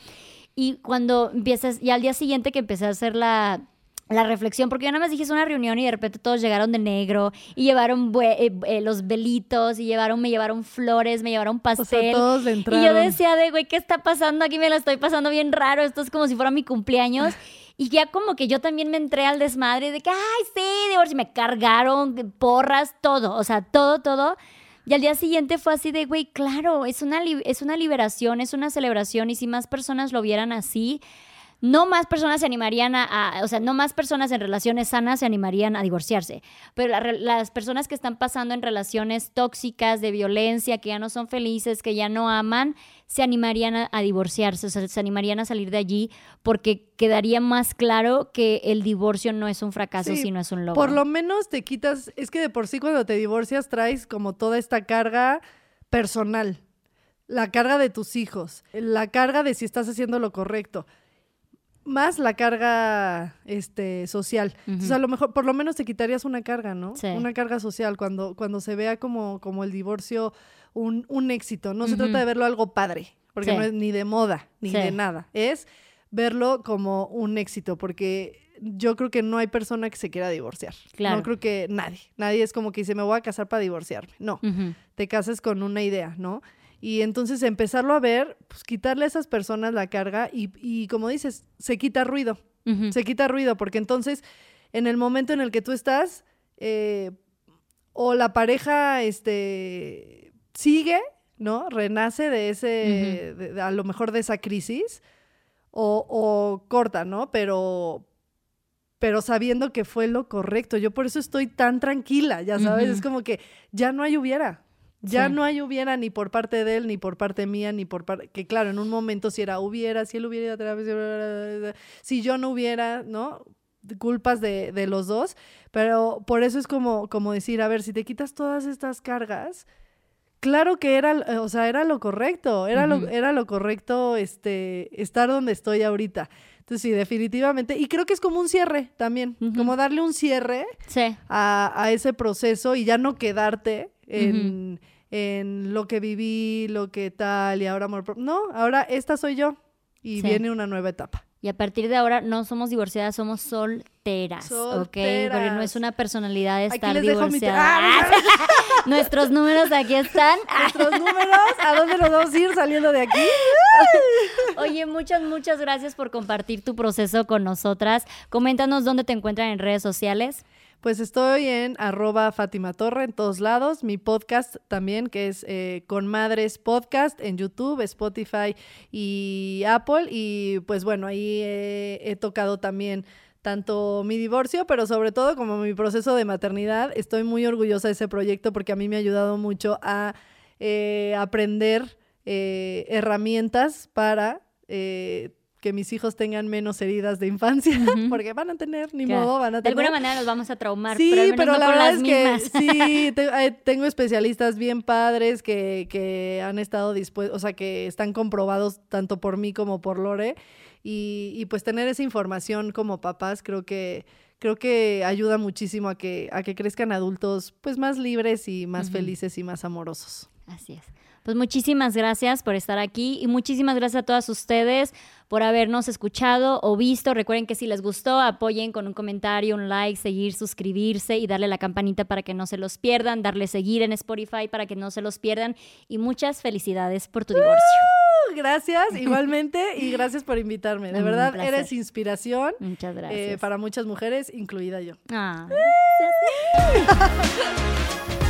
Y cuando empiezas, ya al día siguiente que empecé a hacer la, la reflexión, porque yo nada más dije es una reunión y de repente todos llegaron de negro y llevaron eh, eh, los velitos y llevaron, me llevaron flores, me llevaron O sea, pastel. todos y yo decía de, güey, ¿qué está pasando? Aquí me la estoy pasando bien raro, esto es como si fuera mi cumpleaños. Y ya como que yo también me entré al desmadre de que, ay, sí, divorcio, me cargaron, porras, todo, o sea, todo, todo. Y al día siguiente fue así de, güey, claro, es una, es una liberación, es una celebración y si más personas lo vieran así, no más personas se animarían a, a- o sea, no más personas en relaciones sanas se animarían a divorciarse, pero la las personas que están pasando en relaciones tóxicas, de violencia, que ya no son felices, que ya no aman, se animarían a, a divorciarse, o sea, se animarían a salir de allí porque quedaría más claro que el divorcio no es un fracaso, Sí, sino es un logro. Por lo menos te quitas, es que de por sí cuando te divorcias traes como toda esta carga personal, la carga de tus hijos, la carga de si estás haciendo lo correcto, más la carga este, social. Entonces a lo mejor, por lo menos te quitarías una carga, ¿no? Sí. Una carga social cuando, cuando se vea como, como el divorcio un, un éxito. No se trata de verlo algo padre, porque Sí. no es ni de moda, ni Sí. de nada. Es verlo como un éxito, porque yo creo que no hay persona que se quiera divorciar. Claro. No creo que nadie. Nadie es como que dice, me voy a casar para divorciarme. No, te casas con una idea, ¿no? Y entonces empezarlo a ver, pues quitarle a esas personas la carga y, y como dices, se quita ruido. Se quita ruido, porque entonces en el momento en el que tú estás, eh, o la pareja este, sigue, ¿no? Renace de ese, de- de- a lo mejor de esa crisis, o, o corta, ¿no? Pero, pero sabiendo que fue lo correcto. Yo por eso estoy tan tranquila, ya sabes, es como que ya no hay hubiera. Ya Sí. no hay hubiera ni por parte de él, ni por parte mía, ni por parte... Que claro, en un momento si era hubiera, si él hubiera ido a terapia, si, yo no hubiera, ¿no? Culpas de, de los dos. Pero por eso es como, como decir, a ver, si te quitas todas estas cargas, claro que era, o sea, era lo correcto, era, lo, era lo correcto este, estar donde estoy ahorita. Entonces sí, definitivamente. Y creo que es como un cierre también, como darle un cierre Sí. a, a ese proceso y ya no quedarte en, en lo que viví, lo que tal y ahora amor. pro- No, ahora esta soy yo y Sí. viene una nueva etapa. Y a partir de ahora no somos divorciadas, somos solteras, ¿ok? Porque no es Solteras. una personalidad estar les dejo mi te- divorciada. ¡Ah! Nuestros números aquí están. Nuestros números, ¿a dónde nos vamos a ir saliendo de aquí? Oye, muchas, muchas gracias por compartir tu proceso con nosotras. Coméntanos dónde te encuentran en redes sociales. Pues estoy en arroba Fátima Torre en todos lados. Mi podcast también, que es eh, Con Madres Podcast en YouTube, Spotify y Apple. Y pues bueno, ahí eh, he tocado también tanto mi divorcio, pero sobre todo como mi proceso de maternidad. Estoy muy orgullosa de ese proyecto porque a mí me ha ayudado mucho a eh, aprender eh, herramientas para... eh, que mis hijos tengan menos heridas de infancia, porque van a tener, ni Claro. modo, van a De tener. alguna manera nos vamos a traumar, Sí, pero, al menos pero no la verdad es que sí, te- eh, tengo especialistas bien padres que, que han estado dispuestos, o sea, que están comprobados tanto por mí como por Lore. Y, y pues tener esa información como papás creo que creo que ayuda muchísimo a que, a que crezcan adultos pues más libres y más felices y más amorosos. Así es. Pues muchísimas gracias por estar aquí y muchísimas gracias a todas ustedes por habernos escuchado o visto. Recuerden que si les gustó, apoyen con un comentario, un like, seguir, suscribirse y darle la campanita para que no se los pierdan, darle seguir en Spotify para que no se los pierdan y muchas felicidades por tu divorcio. Gracias, igualmente, y gracias por invitarme. De verdad, eres inspiración Muchas eh, para muchas mujeres, incluida yo. Ah.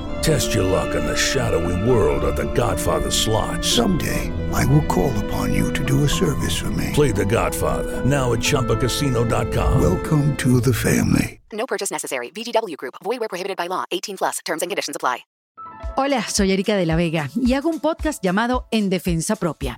Test your luck in the shadowy world of The Godfather slot. Someday, I will call upon you to do a service for me. Play The Godfather now at ChumbaCasino.com. Welcome to the family. No purchase necessary. VGW Group. Void where prohibited by law. 18 plus. Terms and conditions apply. Hola, soy Erika de la Vega y hago un podcast llamado En Defensa Propia,